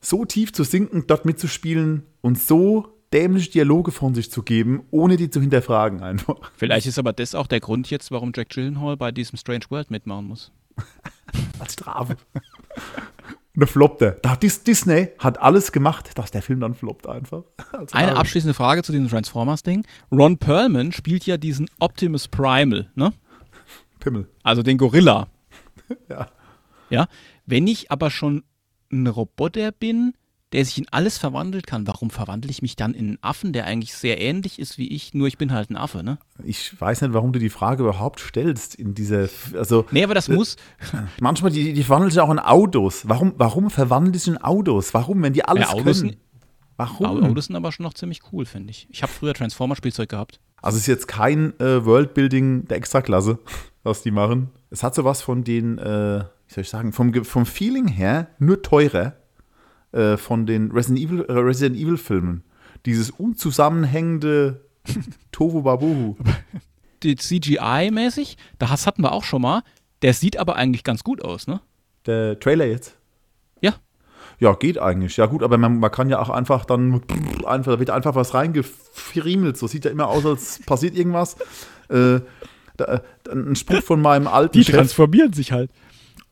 A: so tief zu sinken, dort mitzuspielen und so dämliche Dialoge von sich zu geben, ohne die zu hinterfragen einfach.
B: Vielleicht ist aber das auch der Grund jetzt, warum Jack Gyllenhaal bei diesem Strange World mitmachen muss. <laughs>
A: Als Strafe. Und der floppte. Da Disney hat alles gemacht, dass der Film dann floppt einfach. <laughs> Als
B: Eine abschließende Frage zu diesem Transformers-Ding. Ron Perlman spielt ja diesen Optimus Primal, ne?
A: Pimmel.
B: Also den Gorilla. <laughs>
A: Ja.
B: Ja. Wenn ich aber schon ein Roboter bin, der sich in alles verwandelt kann, warum verwandle ich mich dann in einen Affen, der eigentlich sehr ähnlich ist wie ich, nur ich bin halt ein Affe, ne?
A: Ich weiß nicht, warum du die Frage überhaupt stellst in dieser. Also
B: Nee, aber das muss. <laughs>
A: manchmal, die, die verwandeln sich auch in Autos. Warum, warum verwandeln sich in Autos? Warum, wenn die alles
B: Ja, Autos
A: können?
B: sind-
A: Warum?
B: Autos sind aber schon noch ziemlich cool, finde ich. Ich habe früher Transformer-Spielzeug gehabt.
A: Also es ist jetzt kein äh, Worldbuilding der Extraklasse, <laughs> was die machen. Es hat sowas von den, äh, wie soll ich sagen, vom, vom Feeling her nur teurer äh, von den Resident Evil, äh, Resident Evil Filmen. Dieses unzusammenhängende <laughs> Tovu Babuhu.
B: Die CGI-mäßig, das hatten wir auch schon mal. Der sieht aber eigentlich ganz gut aus, ne?
A: Der Trailer jetzt.
B: Ja.
A: Ja, geht eigentlich. Ja, gut, aber man, man kann ja auch einfach dann, <laughs> einfach, da wird einfach was reingefriemelt. So sieht ja immer aus, als passiert irgendwas. Äh, da, äh, ein Spruch von meinem alten Chef.
B: transformieren sich halt.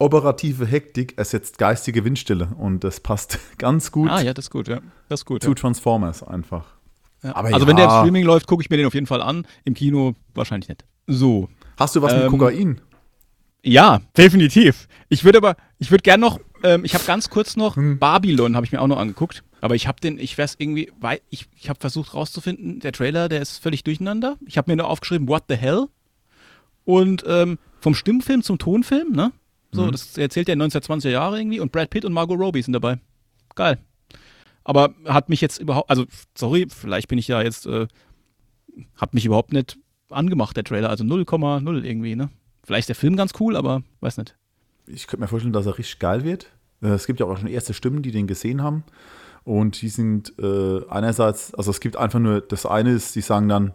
A: Operative Hektik ersetzt geistige Windstille und das passt <laughs> ganz gut
B: Ah, ja, das ist gut, ja. Das ist gut.
A: zu
B: Ja.
A: Transformers einfach.
B: Ja.
A: aber
B: also,
A: ja.
B: wenn der im Streaming läuft, gucke ich mir den auf jeden Fall an. Im Kino wahrscheinlich nicht. So.
A: Hast du was mit
B: Ähm,
A: Kokain?
B: Ja, definitiv. Ich würde aber, ich würde gern noch, ähm, ich habe ganz kurz noch Babylon, habe ich mir auch noch angeguckt. Aber ich habe den, ich weiß irgendwie, weil ich, ich habe versucht rauszufinden, der Trailer, der ist völlig durcheinander. Ich habe mir nur aufgeschrieben, what the hell? Und ähm, vom Stimmfilm zum Tonfilm, ne? So, das erzählt ja 1920er Jahre irgendwie und Brad Pitt und Margot Robbie sind dabei. Geil. Aber hat mich jetzt überhaupt, also sorry, vielleicht bin ich ja jetzt, äh, hat mich überhaupt nicht angemacht, der Trailer. Also 0,0 irgendwie, ne? Vielleicht ist der Film ganz cool, aber weiß nicht.
A: Ich könnte mir vorstellen, dass er richtig geil wird. Äh, Es gibt ja auch schon erste Stimmen, die den gesehen haben. Und die sind äh, einerseits, also es gibt einfach nur, das eine ist, die sagen dann,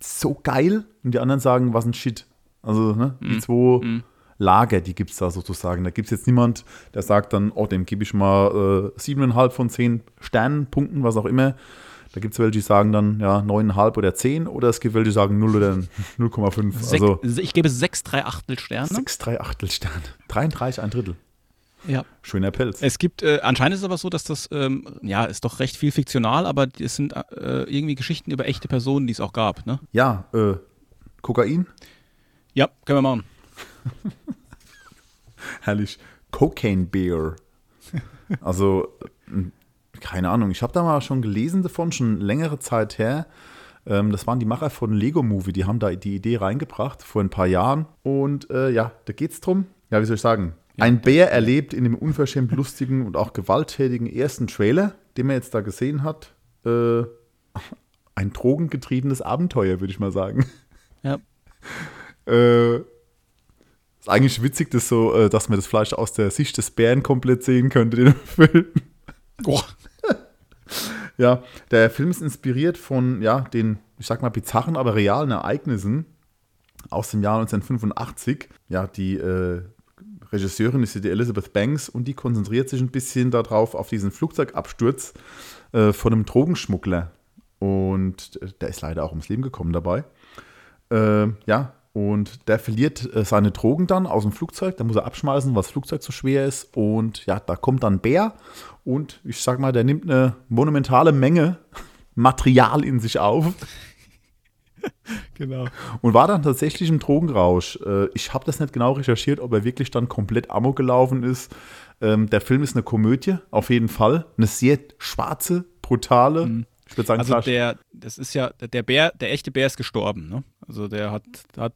A: so geil. Und die anderen sagen, was ein Shit. Also ne, die zwei Lager, die gibt es da sozusagen. Da gibt es jetzt niemand, der sagt dann, oh, dem gebe ich mal äh, siebeneinhalb von zehn Sternenpunkten, was auch immer. Da gibt es welche, die sagen dann, ja, neuneinhalb oder zehn. Oder es gibt welche, die sagen 0 oder 0,5.
B: Sek
A: Also
B: ich gebe sechs, drei Achtel Sterne.
A: sechs, drei Achtel Sterne. 33, ein Drittel.
B: Ja.
A: Schöner Pelz.
B: Es gibt, äh, anscheinend ist es aber so, dass das, ähm, ja, ist doch recht viel fiktional, aber es sind äh, irgendwie Geschichten über echte Personen, die es auch gab, ne?
A: Ja, äh, Kokain,
B: Ja, können wir machen. <laughs>
A: herrlich. Cocaine Bear. Also, äh, keine Ahnung, ich habe da mal schon gelesen davon, schon längere Zeit her. Ähm, das waren die Macher von Lego Movie, die haben da die Idee reingebracht vor ein paar Jahren. Und äh, ja, da geht es drum. Ja, wie soll ich sagen? Ein Bär erlebt in dem unverschämt lustigen und auch gewalttätigen ersten Trailer, den man jetzt da gesehen hat, äh, ein drogengetriebenes Abenteuer, würde ich mal sagen.
B: Ja. <laughs>
A: Äh, ist eigentlich witzig, dass, so, äh, dass man das Fleisch aus der Sicht des Bären komplett sehen könnte, den <laughs> Film.
B: Oh. <laughs>
A: Ja, der Film ist inspiriert von ja, den, ich sag mal, bizarren, aber realen Ereignissen aus dem Jahr 1985. Ja, die äh, Regisseurin ist die Elizabeth Banks und die konzentriert sich ein bisschen darauf, auf diesen Flugzeugabsturz äh, von einem Drogenschmuggler. Und äh, der ist leider auch ums Leben gekommen dabei. Äh, ja, und der verliert äh, seine Drogen dann aus dem Flugzeug. Da muss er abschmeißen, weil das Flugzeug zu schwer ist. Und ja, da kommt dann Bär. Und ich sag mal, der nimmt eine monumentale Menge <laughs> Material in sich auf. <laughs>
B: genau.
A: Und war dann tatsächlich im Drogenrausch. Äh, ich habe das nicht genau recherchiert, ob er wirklich dann komplett amok gelaufen ist. Ähm, der Film ist eine Komödie, auf jeden Fall. Eine sehr schwarze, brutale. Mhm.
B: Ich würde sagen, also der, das ist ja, der Bär, der echte Bär ist gestorben, ne? Also der hat, hat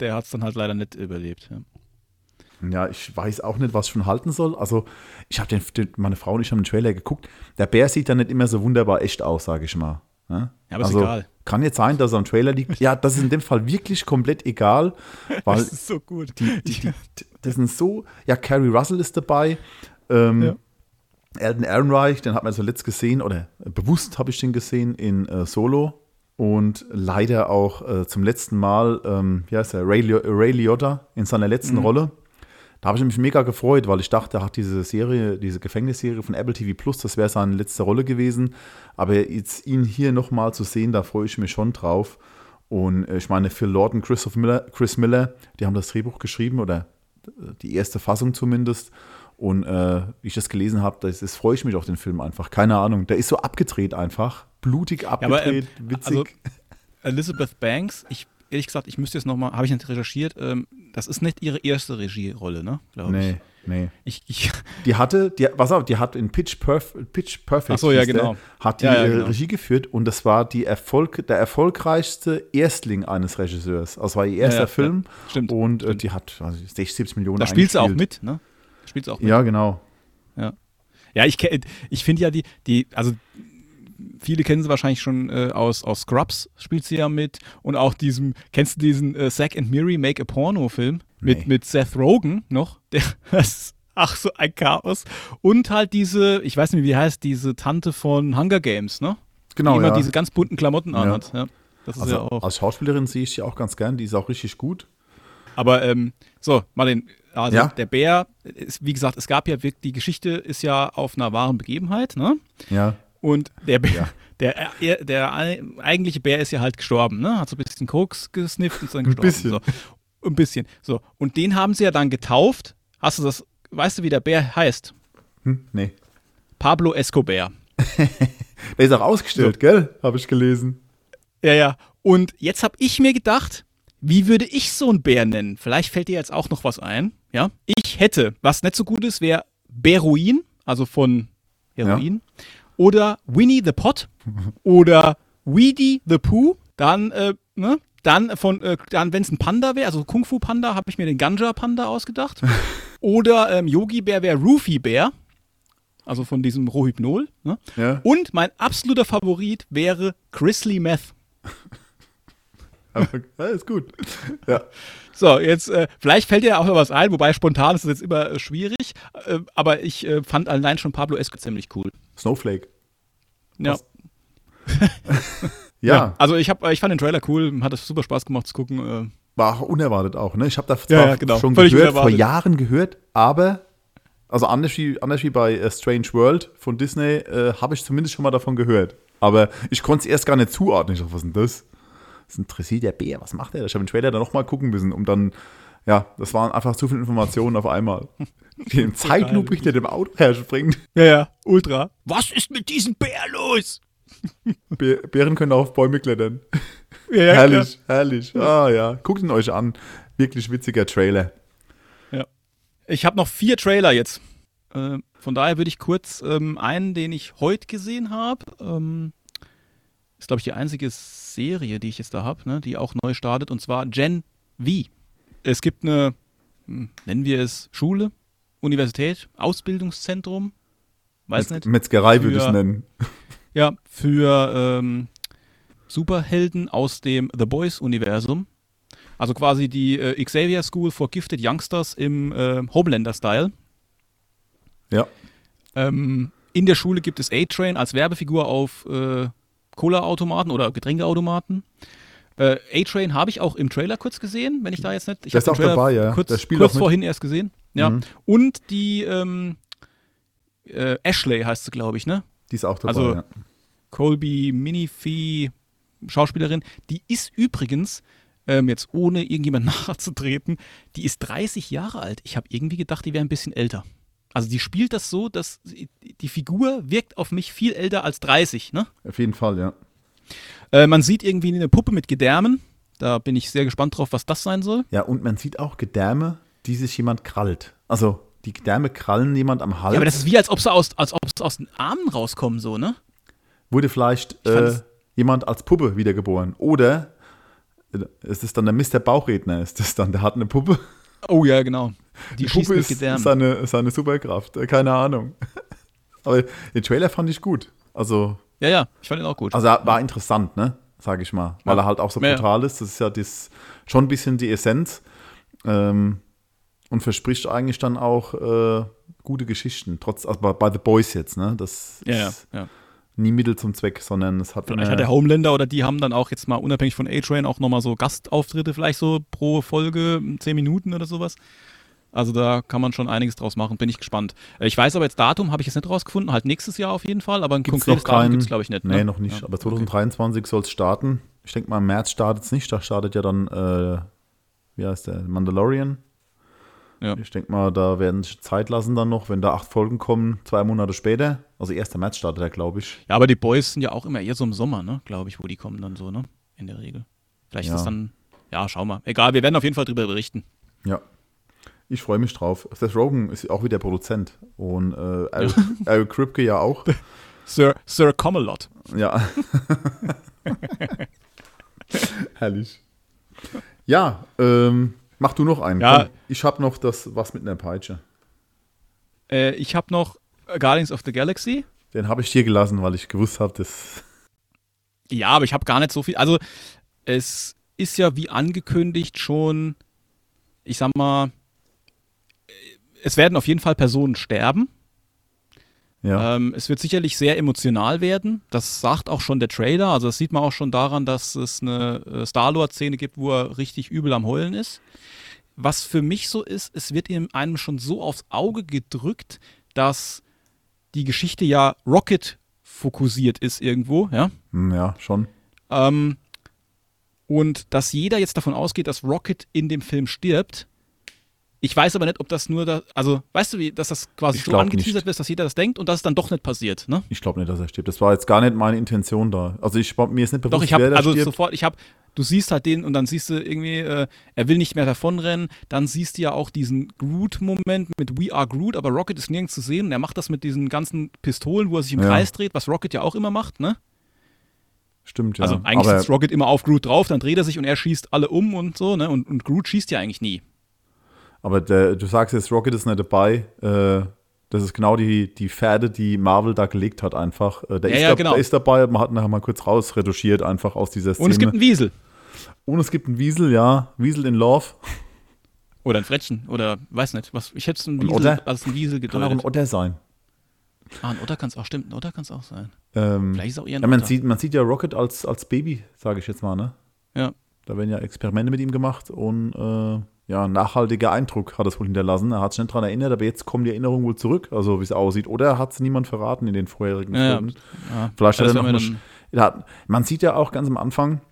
B: der hat es dann halt leider nicht überlebt. Ja.
A: ja. ich weiß auch nicht, was ich von halten soll. Also, ich habe den, den, meine Frau und ich haben den Trailer geguckt. Der Bär sieht dann nicht immer so wunderbar echt aus, sage ich mal.
B: Ja, aber
A: also,
B: ist egal.
A: Kann jetzt sein, dass er am Trailer liegt. Ja, das ist in dem Fall wirklich komplett egal. Weil das
B: ist so gut.
A: Die, die, die, das sind so, ja, Carrie Russell ist dabei. Ähm, ja. Elton Ehrenreich, den hat man zuletzt gesehen, oder bewusst habe ich den gesehen in äh, Solo und leider auch äh, zum letzten Mal, ähm, wie heißt er, Ray, Ray Liotta in seiner letzten mhm. Rolle. Da habe ich mich mega gefreut, weil ich dachte, er hat diese Serie, diese Gefängnisserie von Apple TV Plus, das wäre seine letzte Rolle gewesen. Aber jetzt ihn hier nochmal zu sehen, da freue ich mich schon drauf. Und äh, ich meine, Phil Lord und Chris Miller, Chris Miller, die haben das Drehbuch geschrieben oder äh, die erste Fassung zumindest. Und äh, wie ich das gelesen habe, das, das freue ich mich auf den Film einfach. Keine Ahnung, der ist so abgedreht einfach blutig abgedreht, ja, aber, ähm, witzig. Also,
B: Elizabeth Banks, ich ehrlich gesagt, ich müsste jetzt nochmal, habe ich nicht recherchiert, ähm, das ist nicht ihre erste Regierolle, ne?
A: Glaube nee, ich. Nee, ich, <laughs> Die hatte, die, was auch, die hat in Pitch, Perf Pitch Perfect
B: Ach so, ja, genau.
A: hat die ja, ja, äh, genau. Regie geführt und das war die Erfolg, der erfolgreichste Erstling eines Regisseurs. Also war ihr erster ja, Film
B: stimmt,
A: und
B: äh, stimmt.
A: die hat also 60, 70 Millionen
B: Da spielt sie auch mit, ne? Spielt sie auch mit.
A: Ja, genau.
B: Ja. Ja, ich, ich finde ja die, die, also viele kennen sie wahrscheinlich schon äh, aus, aus Scrubs, spielt sie ja mit. Und auch diesem, kennst du diesen äh, Zack and Miri Make a Porno-Film? Mit, nee. mit Seth Rogen noch? <laughs> Der, das ach, so ein Chaos. Und halt diese, ich weiß nicht, wie heißt, diese Tante von Hunger Games, ne?
A: Genau.
B: Die
A: immer
B: ja. diese ganz bunten Klamotten ja. anhat. Ja.
A: Das ist also, ja auch. Als Schauspielerin sehe ich sie auch ganz gern, die ist auch richtig gut.
B: Aber ähm, so, Martin, also ja? der Bär, ist, wie gesagt, es gab ja wirklich, die Geschichte ist ja auf einer wahren Begebenheit, ne?
A: Ja.
B: Und der Bär, ja. <laughs> der, der, der, eigentliche Bär ist ja halt gestorben, ne? Hat so ein bisschen Koks gesnifft und ist dann gestorben. Ein bisschen. So. Ein bisschen. So. Und den haben sie ja dann getauft. Hast du das, weißt du, wie der Bär heißt?
A: Hm, nee.
B: Pablo Escobar. <laughs>
A: der ist auch ausgestellt, so. gell? Habe ich gelesen.
B: Ja, ja. Und jetzt habe ich mir gedacht, wie würde ich so einen Bär nennen? Vielleicht fällt dir jetzt auch noch was ein. Ja. Ich hätte, was nicht so gut ist, wäre Bäruin, also von Heroin. Ja oder Winnie the Pot <laughs> oder Weedy the Pooh. Dann, äh, ne? Dann von, äh, dann, wenn es ein Panda wäre, also Kung Fu Panda, habe ich mir den Ganja Panda ausgedacht. <laughs> Oder ähm, Yogi Bär wäre Roofy Bär. Also von diesem Rohypnol. Ne? Ja. Und mein absoluter Favorit wäre Chrisley Meth. <laughs>
A: ja, ist gut. Ja.
B: So, jetzt, äh, vielleicht fällt dir auch noch was ein, wobei spontan ist das jetzt immer äh, schwierig. Äh, aber ich äh, fand allein schon Pablo Esco ziemlich cool.
A: Snowflake.
B: Ja. <laughs>
A: ja. ja.
B: Also ich, hab, ich fand den Trailer cool, hat es super Spaß gemacht zu gucken. Äh.
A: War unerwartet auch, ne? Ich habe da
B: zwar ja, genau.
A: schon Völlig gehört, vor Jahren gehört, aber also anders wie, anders wie bei uh, Strange World von Disney, äh, habe ich zumindest schon mal davon gehört. Aber ich konnte es erst gar nicht zuordnen. Ich dachte, was ist denn das? Das ist ein interessiert der Bär, was macht der? Ich habe den Trailer dann nochmal gucken müssen, um dann, ja, das waren einfach zu viele Informationen auf einmal. <laughs> Im Zeitlupe hinter dem Auto herspringt.
B: Ja, ja, ultra. Was ist mit diesem Bär los?
A: Bären können auch auf Bäume klettern.
B: Ja, ja,
A: herrlich, klar. herrlich. Ah ja, guckt ihn euch an. Wirklich witziger Trailer.
B: Ja. Ich habe noch vier Trailer jetzt. Äh, von daher würde ich kurz ähm, einen, den ich heute gesehen habe, ähm, ist glaube ich die einzige Serie, die ich jetzt da habe, ne, die auch neu startet, und zwar Gen V. Es gibt eine, hm, nennen wir es Schule, Universität, Ausbildungszentrum, weiß Metz nicht.
A: Metzgerei würde ich es nennen.
B: Ja, für ähm, Superhelden aus dem The Boys-Universum. Also quasi die äh, Xavier School for Gifted Youngsters im äh, Homelander-Style.
A: Ja.
B: Ähm, In der Schule gibt es A-Train als Werbefigur auf äh, Cola-Automaten oder Getränkeautomaten. Äh, A-Train habe ich auch im Trailer kurz gesehen, wenn ich da jetzt nicht. Ich
A: Der ist auch dabei, ja.
B: Kurz,
A: Der spielt
B: kurz vorhin erst gesehen. Ja.
A: Mhm.
B: Und die ähm, äh, Ashley heißt sie, glaube ich, ne?
A: Die ist auch dabei,
B: Also-
A: ja.
B: Colby Minifee, Schauspielerin, die ist übrigens, ähm, jetzt ohne irgendjemand <laughs> nachzutreten, die ist 30 Jahre alt. Ich habe irgendwie gedacht, die wäre ein bisschen älter. Also die spielt das so, dass die Figur wirkt auf mich viel älter als 30, ne?
A: Auf jeden Fall, ja.
B: Äh, man sieht irgendwie eine Puppe mit Gedärmen. Da bin ich sehr gespannt drauf, was das sein soll.
A: Ja, und man sieht auch Gedärme, die sich jemand krallt. Also, die Gedärme krallen jemand am Hals.
B: Ja, aber das ist wie, als ob sie aus, als ob sie aus den Armen rauskommen, so, ne?
A: Wurde vielleicht äh,
B: es-
A: jemand als Puppe wiedergeboren. Oder äh, es ist dann der Mr. Bauchredner, ist das dann, der hat eine Puppe.
B: Oh ja, genau. Die,
A: Die Puppe ist seine, seine Superkraft. Äh, Keine Ahnung. <laughs> Aber den Trailer fand ich gut. Also,
B: Ja, ja, ich fand ihn auch gut.
A: also er war interessant, ne? Sag ich mal. Weil
B: Ja.
A: er halt auch so
B: ja.
A: brutal ist. Das ist ja das, schon ein bisschen die Essenz. Ähm, und verspricht eigentlich dann auch äh, gute Geschichten. Trotz, also bei, bei The Boys jetzt, ne? Das ist nie Mittel zum Zweck, sondern es hat
B: Vielleicht
A: eine-
B: hat der Homelander oder die haben dann auch jetzt mal unabhängig von A-Train auch nochmal so Gastauftritte, vielleicht so pro Folge, 10 Minuten oder sowas. Also da kann man schon einiges draus machen, bin ich gespannt. Äh, Ich weiß aber jetzt Datum, habe ich jetzt nicht rausgefunden, halt nächstes Jahr auf jeden Fall, aber ein
A: Gibt's
B: konkretes
A: noch
B: Datum
A: kein-
B: gibt es glaube ich nicht.
A: Nee,
B: ne?
A: noch nicht.
B: Ja.
A: Aber 2023 soll es starten. Ich denke mal, im März startet es nicht. Da startet ja dann, äh, wie heißt der, Mandalorian.
B: Ja.
A: Ich denke mal, da werden sich Zeit lassen dann noch, wenn da acht Folgen kommen, zwei Monate später. Also 1. März startet er, glaube ich.
B: Ja, aber die Boys sind ja auch immer eher so im Sommer, ne, glaube ich, wo die kommen dann so, ne, in der Regel. Vielleicht
A: Ja.
B: ist das dann, ja, schau mal. Egal, wir werden auf jeden Fall drüber berichten.
A: Ja. Ich freue mich drauf. Seth Rogen ist auch wieder Produzent. Und äh, Eric, Eric <laughs> Kripke ja auch.
B: Sir, Sir Comelot.
A: Ja. <laughs> Herrlich. Ja, ähm, mach du noch einen.
B: Ja.
A: Komm, ich habe noch das was mit einer Peitsche.
B: Äh, ich habe noch Guardians of the Galaxy.
A: Den habe ich dir gelassen, weil ich gewusst habe, dass.
B: Ja, aber ich habe gar nicht so viel. Also, es ist ja wie angekündigt schon, ich sag mal, es werden auf jeden Fall Personen sterben.
A: Ja.
B: Ähm, es wird sicherlich sehr emotional werden. Das sagt auch schon der Trailer. Also, das sieht man auch schon daran, dass es eine äh, Star-Lord-Szene gibt, wo er richtig übel am Heulen ist. Was für mich so ist, es wird ihm einem schon so aufs Auge gedrückt, dass die Geschichte ja Rocket fokussiert ist irgendwo, ja.
A: Hm, ja, schon.
B: Ähm, und dass jeder jetzt davon ausgeht, dass Rocket in dem Film stirbt. Ich weiß aber nicht, ob das nur da, also weißt du, wie, dass das quasi so angeteasert wird, dass jeder das denkt und dass es dann doch nicht passiert, ne?
A: Ich glaube nicht, dass er stirbt. Das war jetzt gar nicht meine Intention da. Also ich mir ist nicht bewusst,
B: Doch, ich habe
A: wer da
B: also
A: stirbt.
B: sofort, ich habe, du siehst halt den und dann siehst du irgendwie, äh, er will nicht mehr davonrennen. Dann siehst du ja auch diesen Groot-Moment mit We Are Groot, aber Rocket ist nirgends zu sehen. Und er macht das mit diesen ganzen Pistolen, wo er sich im
A: Ja.
B: Kreis dreht, was Rocket ja auch immer macht, ne?
A: Stimmt, ja.
B: Also eigentlich
A: Aber
B: sitzt Rocket immer auf Groot drauf, dann dreht er sich und er schießt alle um und so, ne? Und, und Groot schießt ja eigentlich nie.
A: Aber der, du sagst jetzt, Rocket ist nicht dabei. Äh, das ist genau die, die Pferde, die Marvel da gelegt hat, einfach. Äh, der,
B: Ja,
A: ist
B: ja,
A: da,
B: genau.
A: der ist dabei, man hat nachher mal kurz rausretuschiert, einfach aus dieser Szene.
B: Und es gibt einen Wiesel.
A: Und es gibt einen Wiesel, ja. Wiesel in Love.
B: Oder ein Frettchen. Oder weiß nicht. Was, ich hätte es
A: Ein
B: Wiesel als einen Wiesel
A: Kann auch ein. Otter sein.
B: Ah, ein Otter kann es auch, stimmt, ein Otter kann es auch sein.
A: Ähm,
B: Vielleicht ist auch eher ein
A: ja, man,
B: Otter.
A: sieht, man sieht ja Rocket als, als Baby, sage ich jetzt mal, ne?
B: Ja.
A: Da werden ja Experimente mit ihm gemacht und äh, ja, nachhaltiger Eindruck hat es wohl hinterlassen. Er hat sich nicht daran erinnert, aber jetzt kommen die Erinnerungen wohl zurück, also wie es aussieht. Oder hat es niemand verraten in den vorherigen
B: Ja.
A: Filmen?
B: ja.
A: Vielleicht hat
B: Das
A: er noch eine, Man sieht ja auch ganz am Anfang,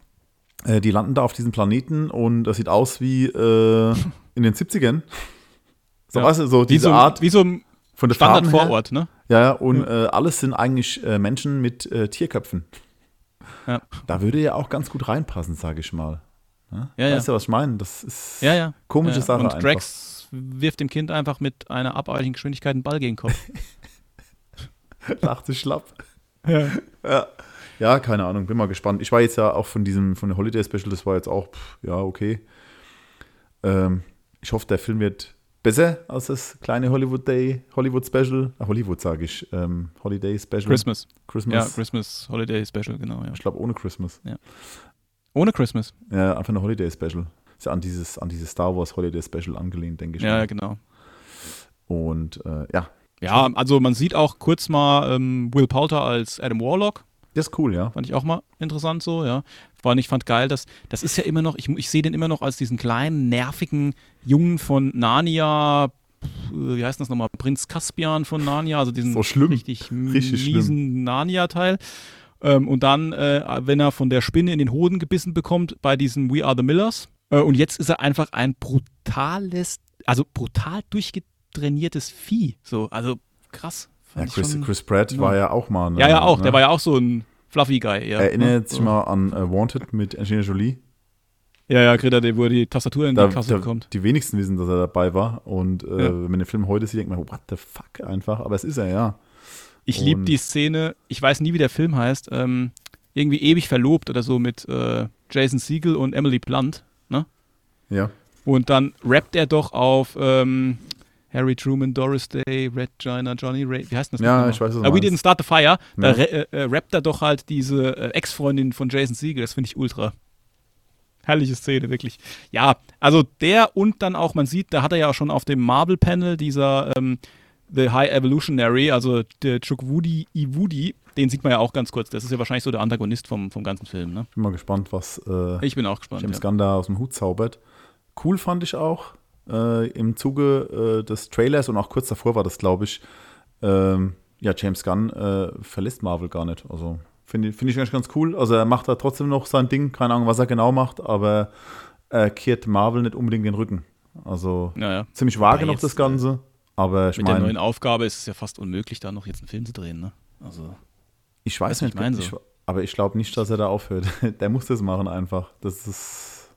A: äh, die landen da auf diesem Planeten und das sieht aus wie äh, in den 70ern. So,
B: Ja.
A: weißt du, so
B: Wie
A: diese
B: so,
A: Art
B: wie so ein
A: von der
B: Standard
A: Farben her.
B: Vorort, ne?
A: Ja, ja, und Äh, alles sind eigentlich äh, Menschen mit äh, Tierköpfen.
B: Ja.
A: Da würde ja auch ganz gut reinpassen, sage ich mal. Ne?
B: Ja, ja.
A: weißt du, was ich meine? Das ist
B: Ja, ja.
A: komische
B: ja.
A: Sache
B: Und
A: einfach.
B: Drax wirft dem Kind einfach mit einer abartigen Geschwindigkeit einen Ball gegen den Kopf. <laughs>
A: Dachte schlapp. <laughs>
B: ja.
A: Ja. ja, keine Ahnung, bin mal gespannt. Ich war jetzt ja auch von diesem, von der Holiday Special, das war jetzt auch, pff, ja, okay. Ähm, ich hoffe, der Film wird besser als das kleine Hollywood Day, Hollywood Special. Ah, Hollywood sage ich, ähm, Holiday Special.
B: Christmas.
A: Christmas.
B: Ja, Christmas Holiday Special, genau, ja.
A: ich glaube, ohne Christmas.
B: Ohne Christmas.
A: Ja, einfach eine Holiday Special. Ist ja an dieses, an dieses Star Wars Holiday Special angelehnt, denke ich.
B: Ja,
A: mal.
B: genau.
A: Und äh, ja,
B: Ja, also man sieht auch kurz mal ähm, Will Poulter als Adam Warlock.
A: Das ist cool, ja.
B: Fand ich auch mal interessant so, ja. Vor allem, ich fand geil, dass das ist ja immer noch, ich, ich sehe den immer noch als diesen kleinen, nervigen Jungen von Narnia, wie heißt das nochmal, Prinz Caspian von Narnia, also diesen
A: so schlimm.
B: richtig,
A: Richtig
B: miesen Narnia-Teil. Ähm, und dann, äh, wenn er von der Spinne in den Hoden gebissen bekommt, bei diesen We Are the Millers. Äh, und jetzt ist er einfach ein brutales, also brutal durchgetrainiertes Vieh. So, also krass.
A: ja Chris,
B: schon-
A: Chris Pratt
B: ja.
A: war ja auch mal. ne,
B: ja, ja, auch.
A: Ne?
B: Der war ja auch so ein Fluffy Guy. Ja.
A: Erinnert sich
B: ja.
A: mal an äh, Wanted mit Angelina Jolie.
B: Ja, ja, Greta, der, wo er die Tastatur in
A: Da,
B: die Kasse
A: da,
B: bekommt.
A: die wenigsten wissen, dass er dabei war. Und äh,
B: Ja.
A: wenn man den Film heute sieht, denkt man, what the fuck einfach. Aber es ist er, ja.
B: Ich liebe die Szene, ich weiß nie, wie der Film heißt, ähm, irgendwie ewig verlobt oder so mit äh, Jason Siegel und Emily Blunt. Ne?
A: Ja.
B: Und dann rappt er doch auf ähm, Harry Truman, Doris Day, Red Gina, Johnny Ray. Wie heißt denn das?
A: Ja, ich weiß, was du
B: Uh, We. Didn't Start the Fire. Da
A: Ja.
B: äh, äh, rappt er doch halt diese äh, Ex-Freundin von Jason Siegel. Das finde ich ultra. Herrliche Szene, wirklich. Ja, also der und dann auch, man sieht, da hat er ja auch schon auf dem Marvel-Panel dieser ähm, The High Evolutionary, also der Chukwudi Iwudi, den sieht man ja auch ganz kurz. Das ist ja wahrscheinlich so der Antagonist vom, vom ganzen Film. Ne?
A: Bin mal gespannt, was äh,
B: Ich bin auch gespannt.
A: James
B: Ja.
A: Gunn da aus dem Hut zaubert. Cool fand ich auch äh, im Zuge äh, des Trailers und auch kurz davor war das, glaube ich. Ähm, ja, James Gunn äh, verlässt Marvel gar nicht. Also finde ich- finde ich eigentlich ganz cool. Also er macht da trotzdem noch sein Ding. Keine Ahnung, was er genau macht, aber er kehrt Marvel nicht unbedingt den Rücken. Also
B: Ja, ja.
A: ziemlich vage noch das Ganze. Aber ich
B: Mit der neuen Aufgabe ist es ja fast unmöglich, da noch jetzt einen Film zu drehen. Ne? Also,
A: ich weiß nicht,
B: ich mein
A: ich,
B: so.
A: aber ich glaube nicht, dass er da aufhört. <laughs> Der muss das machen einfach. Das ist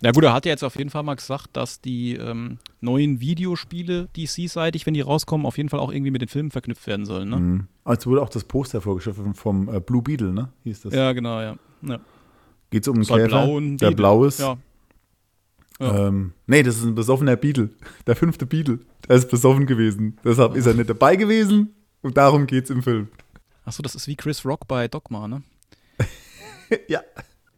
B: Ja gut, er hat ja jetzt auf jeden Fall mal gesagt, dass die ähm, neuen Videospiele DC-seitig, wenn die rauskommen, auf jeden Fall auch irgendwie mit den Filmen verknüpft werden sollen. Ne?
A: Mhm. Als wurde auch das Poster vorgestellt vom äh, Blue Beetle, ne? Hieß das.
B: Ja, genau, ja. ja.
A: Geht es um einen Käfer,
B: blauen
A: der
B: Beetle.
A: blau ist.
B: ja. Ja.
A: Ähm, nee, das ist ein besoffener Beetle. <laughs> Der fünfte Beetle. Der ist besoffen gewesen. Deshalb ist er nicht dabei gewesen. Und darum geht es im Film.
B: Achso, das ist wie Chris Rock bei Dogma, ne? <laughs>
A: ja.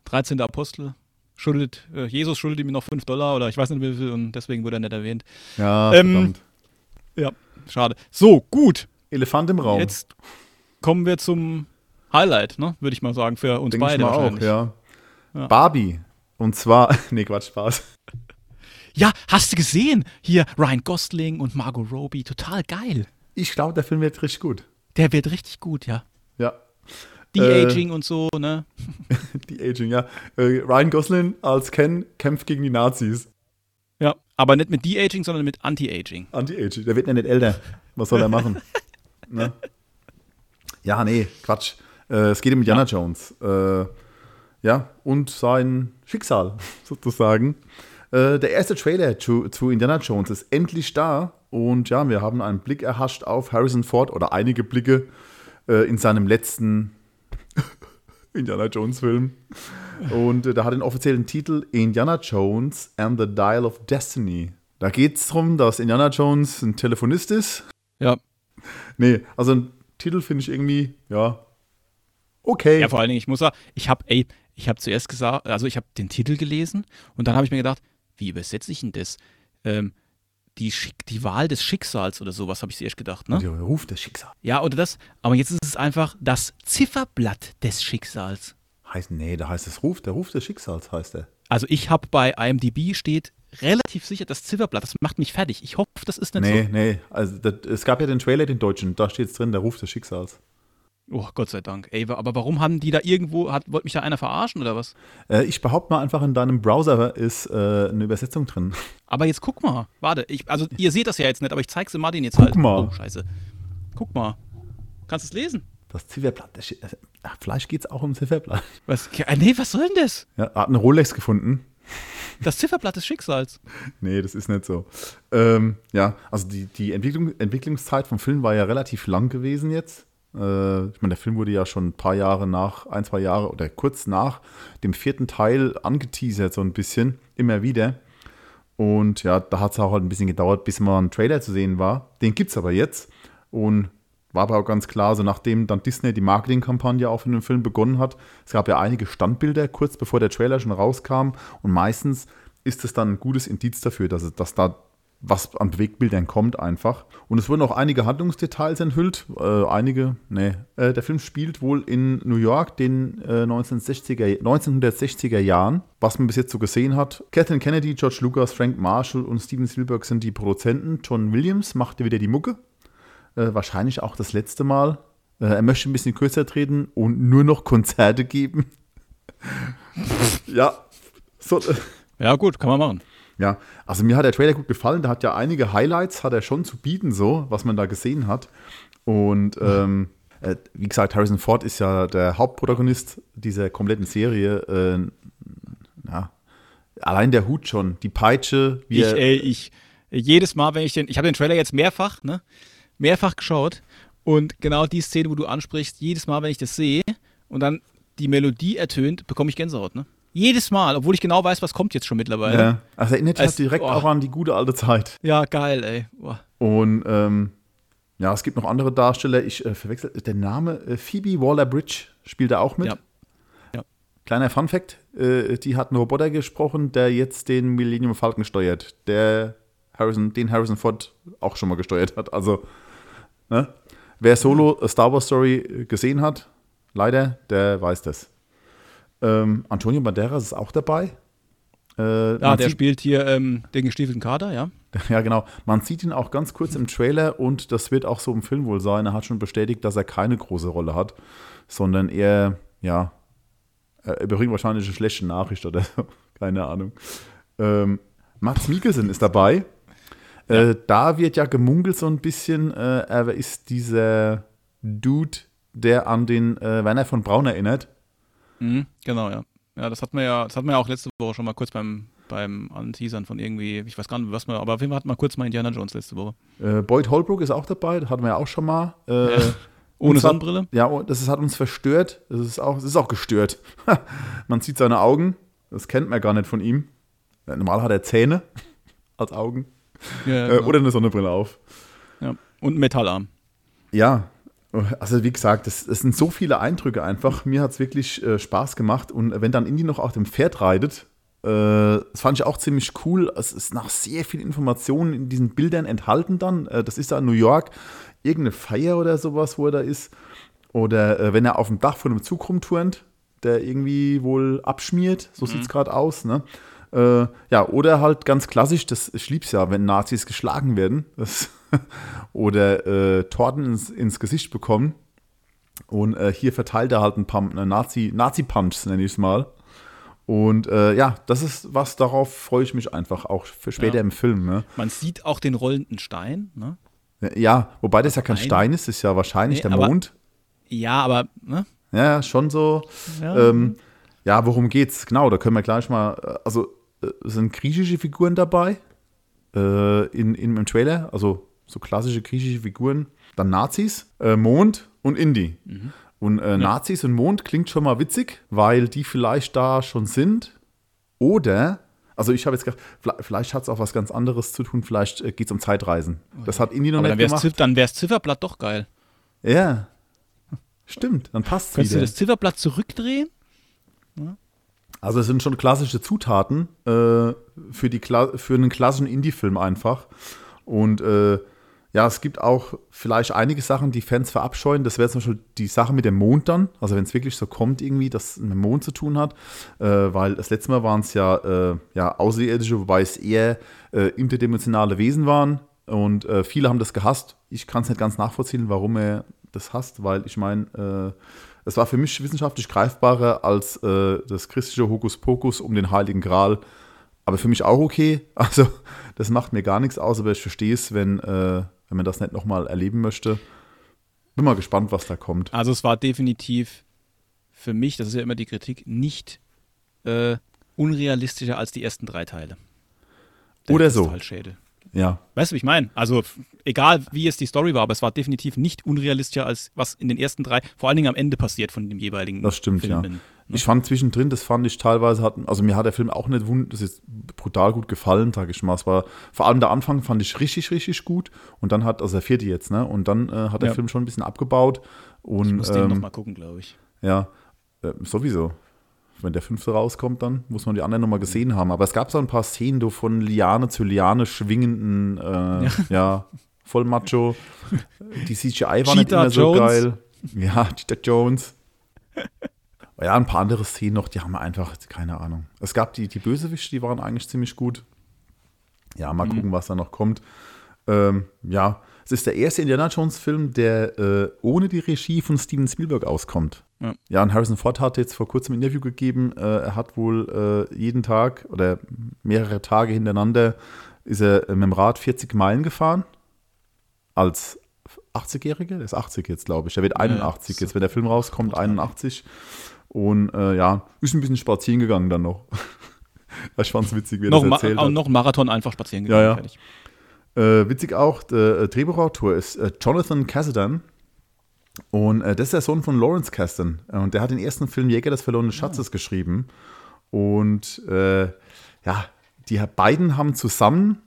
B: 13. Apostel. Schuldet, äh, Jesus schuldet ihm noch 5 Dollar oder ich weiß nicht wie viel und deswegen wurde er nicht erwähnt.
A: Ja,
B: Ähm,
A: verdammt.
B: Ja, schade. So, gut.
A: Elefant im Raum.
B: Jetzt kommen wir zum Highlight, ne? Würde ich mal sagen, für uns
A: Denk ich
B: beide
A: mal auch, ja.
B: Ja.
A: Barbie. Und zwar, <laughs> nee, Quatsch, Spaß.
B: Ja, hast du gesehen? Hier Ryan Gosling und Margot Robbie, total geil.
A: Ich glaube, der Film wird richtig gut.
B: Der wird richtig gut, ja.
A: Ja.
B: De-Aging und so, ne? <laughs>
A: Die Aging, ja. Äh, Ryan Gosling als Ken kämpft gegen die Nazis.
B: Ja, aber nicht mit De-Aging, sondern mit Anti-Aging.
A: Anti-Aging. Der wird ja nicht älter. Was soll er machen? <laughs> ne? Ja, nee, Quatsch. Äh, es geht um Indiana Jones. Äh, ja, und sein Schicksal <laughs> sozusagen. Äh, der erste Trailer zu, zu Indiana Jones ist endlich da. Und ja, wir haben einen Blick erhascht auf Harrison Ford oder einige Blicke äh, in seinem letzten <laughs> Indiana Jones Film. Und äh, da hat den offiziellen Titel Indiana Jones and the Dial of Destiny. Da geht es darum, dass Indiana Jones ein Telefonist ist.
B: Ja.
A: Nee, also ein Titel finde ich irgendwie, ja, okay.
B: Ja, vor allen Dingen, ich muss sagen, ich habe, ey, ich habe zuerst gesagt, also ich habe den Titel gelesen und dann habe ich mir gedacht, wie übersetze ich denn das? Ähm, die, Schick, die Wahl des Schicksals oder sowas, habe ich zuerst gedacht, ne?
A: Der Ruf des Schicksals.
B: Ja, oder das, aber jetzt ist es einfach das Zifferblatt des Schicksals.
A: Heißt, nee, da heißt es Ruf, der Ruf des Schicksals heißt er.
B: Also ich habe bei IMDb steht relativ sicher das Zifferblatt, das macht mich fertig. Ich hoffe, das ist nicht
A: Nee,
B: so.
A: nee, also das, es gab ja den Trailer, den deutschen, da steht es drin, der Ruf des Schicksals.
B: Oh, Gott sei Dank. Ey, aber warum haben die da irgendwo, hat, wollte mich da einer verarschen oder was?
A: Äh, ich behaupte mal einfach, in deinem Browser ist äh, eine Übersetzung drin.
B: Aber jetzt guck mal, warte, ich, also ihr seht das ja jetzt nicht, aber ich zeig's dem Martin jetzt halt.
A: mal.
B: Oh, scheiße. Guck mal. Kannst du es lesen?
A: Das Zifferblatt, Schi äh, ach, vielleicht geht es auch um Zifferblatt.
B: Was? Nee, was soll denn das?
A: Ja, hat eine Rolex gefunden.
B: Das Zifferblatt des Schicksals. <laughs>
A: Nee, das ist nicht so. Ähm, ja, also die, die Entwicklung, Entwicklungszeit vom Film war ja relativ lang gewesen jetzt. Äh, ich meine, der Film wurde ja schon ein paar Jahre nach, ein, zwei Jahre oder kurz nach dem vierten Teil angeteasert, so ein bisschen, immer wieder. Und ja, da hat es auch halt ein bisschen gedauert, bis mal ein Trailer zu sehen war. Den gibt es aber jetzt. Und war aber auch ganz klar, so nachdem dann Disney die Marketingkampagne auch für den Film begonnen hat, es gab ja einige Standbilder kurz bevor der Trailer schon rauskam und meistens ist es dann ein gutes Indiz dafür, dass, dass da was an Bewegtbildern kommt einfach. Und es wurden auch einige Handlungsdetails enthüllt. Äh, einige, nee. Äh, der Film spielt wohl in New York, den äh, 1960er, 1960er Jahren, was man bis jetzt so gesehen hat. Kathleen Kennedy, George Lucas, Frank Marshall und Steven Spielberg sind die Produzenten. John Williams machte wieder die Mucke. Äh, wahrscheinlich auch das letzte Mal. Äh, er möchte ein bisschen kürzer treten und nur noch Konzerte geben. <laughs> ja, so. Äh,
B: ja, gut, kann man machen.
A: Ja, also mir hat der Trailer gut gefallen. Der hat ja einige Highlights, hat er schon zu bieten, so, was man da gesehen hat. Und ähm, äh, wie gesagt, Harrison Ford ist ja der Hauptprotagonist dieser kompletten Serie. Äh, ja, allein der Hut schon, die Peitsche.
B: Wie ich, ey, ich, jedes Mal, wenn ich den, ich habe den Trailer jetzt mehrfach, ne, mehrfach geschaut. Und genau die Szene, wo du ansprichst, jedes Mal, wenn ich das sehe und dann die Melodie ertönt, bekomme ich Gänsehaut, ne? Jedes Mal, obwohl ich genau weiß, was kommt jetzt schon mittlerweile. Ja.
A: Also erinnert mich direkt oh. auch an die gute alte Zeit.
B: Ja, geil, ey.
A: Oh. Und ähm, ja, es gibt noch andere Darsteller. Ich äh, verwechsel der Name äh, Phoebe Waller-Bridge spielt da auch mit. Ja. ja. Kleiner Fun-Fact: äh, Die hat einen Roboter gesprochen, der jetzt den Millennium Falcon steuert. Der Harrison, den Harrison Ford auch schon mal gesteuert hat. Also, ne? wer Solo A Star Wars Story gesehen hat, leider, der weiß das. Ähm, Antonio Banderas ist auch dabei.
B: Äh, ja, der spielt hier ähm, den gestiefelten Kader, ja. <laughs>
A: Ja, genau. Man sieht ihn auch ganz kurz im Trailer und das wird auch so im Film wohl sein. Er hat schon bestätigt, dass er keine große Rolle hat, sondern eher, ja, er überbringt wahrscheinlich eine schlechte Nachricht oder so. <laughs> Keine Ahnung. Ähm, Mats Mikkelsen ist dabei. Ja. Äh, da wird ja gemunkelt so ein bisschen, äh, er ist dieser Dude, der an den äh, Werner von Braun erinnert.
B: Mhm, genau, ja. Ja, das hatten wir ja, das hatten wir ja auch letzte Woche schon mal kurz beim, beim Anteasern von irgendwie, ich weiß gar nicht, was wir, aber auf jeden Fall hatten wir kurz mal Indiana Jones letzte Woche.
A: Äh, Boyd Holbrook ist auch dabei, das hatten wir ja auch schon mal. Äh,
B: ja. <laughs> Ohne Sonnenbrille?
A: Hat, ja, das ist, hat uns verstört. Das ist auch, das ist auch gestört. <laughs> man sieht seine Augen, das kennt man gar nicht von ihm. Normal hat er Zähne <laughs> als Augen. Ja, äh, genau. oder eine Sonnenbrille auf.
B: Ja. Und einen Metallarm.
A: Ja, also wie gesagt, es, es, sind so viele Eindrücke einfach. Mir hat es wirklich äh, Spaß gemacht. Und wenn dann Indy noch auf dem Pferd reitet, äh, das fand ich auch ziemlich cool. Es ist nach sehr viel Informationen in diesen Bildern enthalten dann. Äh, das ist da in New York irgendeine Feier oder sowas, wo er da ist. Oder äh, wenn er auf dem Dach von einem Zug rumturnt, der irgendwie wohl abschmiert. So mhm. sieht es gerade aus. Ne? Äh, ja, oder halt ganz klassisch, das ich lieb's ja, wenn Nazis geschlagen werden das, <laughs> oder äh, Torten ins, ins, Gesicht bekommen. Und äh, hier verteilt er halt ein paar Nazi, Nazi-Punch, nenne ich es mal. Und äh, ja, das ist was, darauf freue ich mich einfach auch für später ja. im Film. Ne?
B: Man sieht auch den rollenden Stein. Ne?
A: Ja, wobei das ja kein Stein ist, ist ja wahrscheinlich nee, der aber, Mond.
B: Ja, aber. Ne?
A: Ja, schon so. Ja. Ähm, ja, worum geht's? Genau, da können wir gleich mal. Äh, also, äh, sind griechische Figuren dabei äh, in, in, im Trailer, also so klassische griechische Figuren. Dann Nazis, äh, Mond und Indie. Mhm. Und äh, ja. Nazis und Mond klingt schon mal witzig, weil die vielleicht da schon sind. Oder, also ich habe jetzt gedacht, vielleicht hat es auch was ganz anderes zu tun, vielleicht äh, geht es um Zeitreisen. Das hat Indie noch Aber nicht
B: dann gemacht. Dann wäre das Zifferblatt doch geil.
A: Ja, stimmt, dann passt es
B: wieder. du das Zifferblatt zurückdrehen?
A: Ja. Also es sind schon klassische Zutaten äh, für, die, für einen klassischen Indie-Film einfach. Und äh, ja, es gibt auch vielleicht einige Sachen, die Fans verabscheuen. Das wäre zum Beispiel die Sache mit dem Mond dann. Also wenn es wirklich so kommt, irgendwie, dass es mit dem Mond zu tun hat. Äh, weil das letzte Mal waren es ja, äh, ja Außerirdische, wobei es eher äh, interdimensionale Wesen waren. Und äh, viele haben das gehasst. Ich kann es nicht ganz nachvollziehen, warum er das hasst, weil ich meine, äh, es war für mich wissenschaftlich greifbarer als äh, das christliche Hokuspokus um den Heiligen Gral. Aber für mich auch okay. <laughs> Also, das macht mir gar nichts aus, aber ich verstehe es, wenn, äh, wenn man das nicht nochmal erleben möchte. Bin mal gespannt, was da kommt.
B: Also, es war definitiv für mich, das ist ja immer die Kritik, nicht äh, unrealistischer als die ersten drei Teile.
A: Der Oder so.
B: Ja. Weißt du, wie ich meine? Also, egal wie es die Story war, aber es war definitiv nicht unrealistischer als was in den ersten drei, vor allen Dingen am Ende passiert von dem jeweiligen
A: Das stimmt, Filmen, ja. Ich fand zwischendrin, das fand ich teilweise, hat, also mir hat der Film auch nicht wund, das ist brutal gut gefallen, sag ich mal. Es war, vor allem der Anfang fand ich richtig, richtig gut und dann hat, also der vierte jetzt, ne? Und dann äh, hat der ja. Film schon ein bisschen abgebaut. Und, ich
B: muss ähm, den nochmal gucken, glaube ich.
A: Ja, äh, sowieso. wenn der fünfte rauskommt, dann muss man die anderen nochmal gesehen haben. Aber es gab so ein paar Szenen do von Liane zu Liane schwingenden, äh, ja. ja. voll macho. Die CGI war nicht immer so Jones. geil. Ja, Cheetah Jones. Ja, ein paar andere Szenen noch, die haben wir einfach, keine Ahnung. Es gab die, die Bösewichte, die waren eigentlich ziemlich gut. Ja, mal mhm. gucken, was da noch kommt. Ähm, ja, es ist der erste Indiana Jones-Film, der äh, ohne die Regie von Steven Spielberg auskommt. Ja. ja, und Harrison Ford hat jetzt vor kurzem ein Interview gegeben. Äh, er hat wohl äh, jeden Tag oder mehrere Tage hintereinander ist er mit dem Rad 40 Meilen gefahren. Als 80-Jähriger? Der ist 80 jetzt, glaube ich. Er wird 81 ja, jetzt, wenn der Film rauskommt, 81. Und äh, ja, ist ein bisschen spazieren gegangen dann noch. <laughs> ich fand es witzig, wie er
B: noch
A: das erzählt
B: hat. Noch ein Marathon einfach spazieren gegangen.
A: Ja, ja. Äh, witzig auch, der äh, Drehbuchautor ist äh, Jonathan Cassidan. Und äh, das ist der Sohn von Lawrence Kasdan. Äh, und der hat den ersten Film Jäger des verlorenen Schatzes oh. geschrieben. Und ja, die beiden haben zusammen,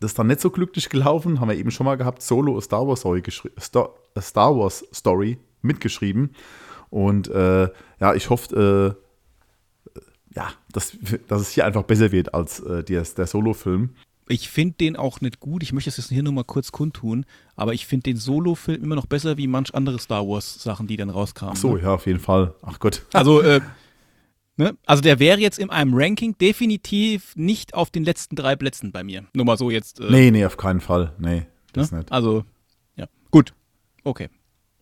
A: das ist dann nicht so glücklich gelaufen, haben wir eben schon mal gehabt, Solo a Star Wars Story, Star Wars Story mitgeschrieben. Und äh, ja, ich hoffe, äh, ja, dass, dass es hier einfach besser wird als äh, der, der Solo-Film.
B: Ich finde den auch nicht gut. Ich möchte es jetzt hier nur mal kurz kundtun. Aber ich finde den Solo-Film immer noch besser wie manch andere Star Wars-Sachen, die dann rauskamen.
A: Ach so, ne? ja, auf jeden Fall. Ach Gott.
B: Also, äh, ne? also der wäre jetzt in einem Ranking definitiv nicht auf den letzten drei Plätzen bei mir. Nur mal so jetzt.
A: Äh, nee, nee, auf keinen Fall. Nee,
B: das ne? nicht. Also, ja. Gut. Okay.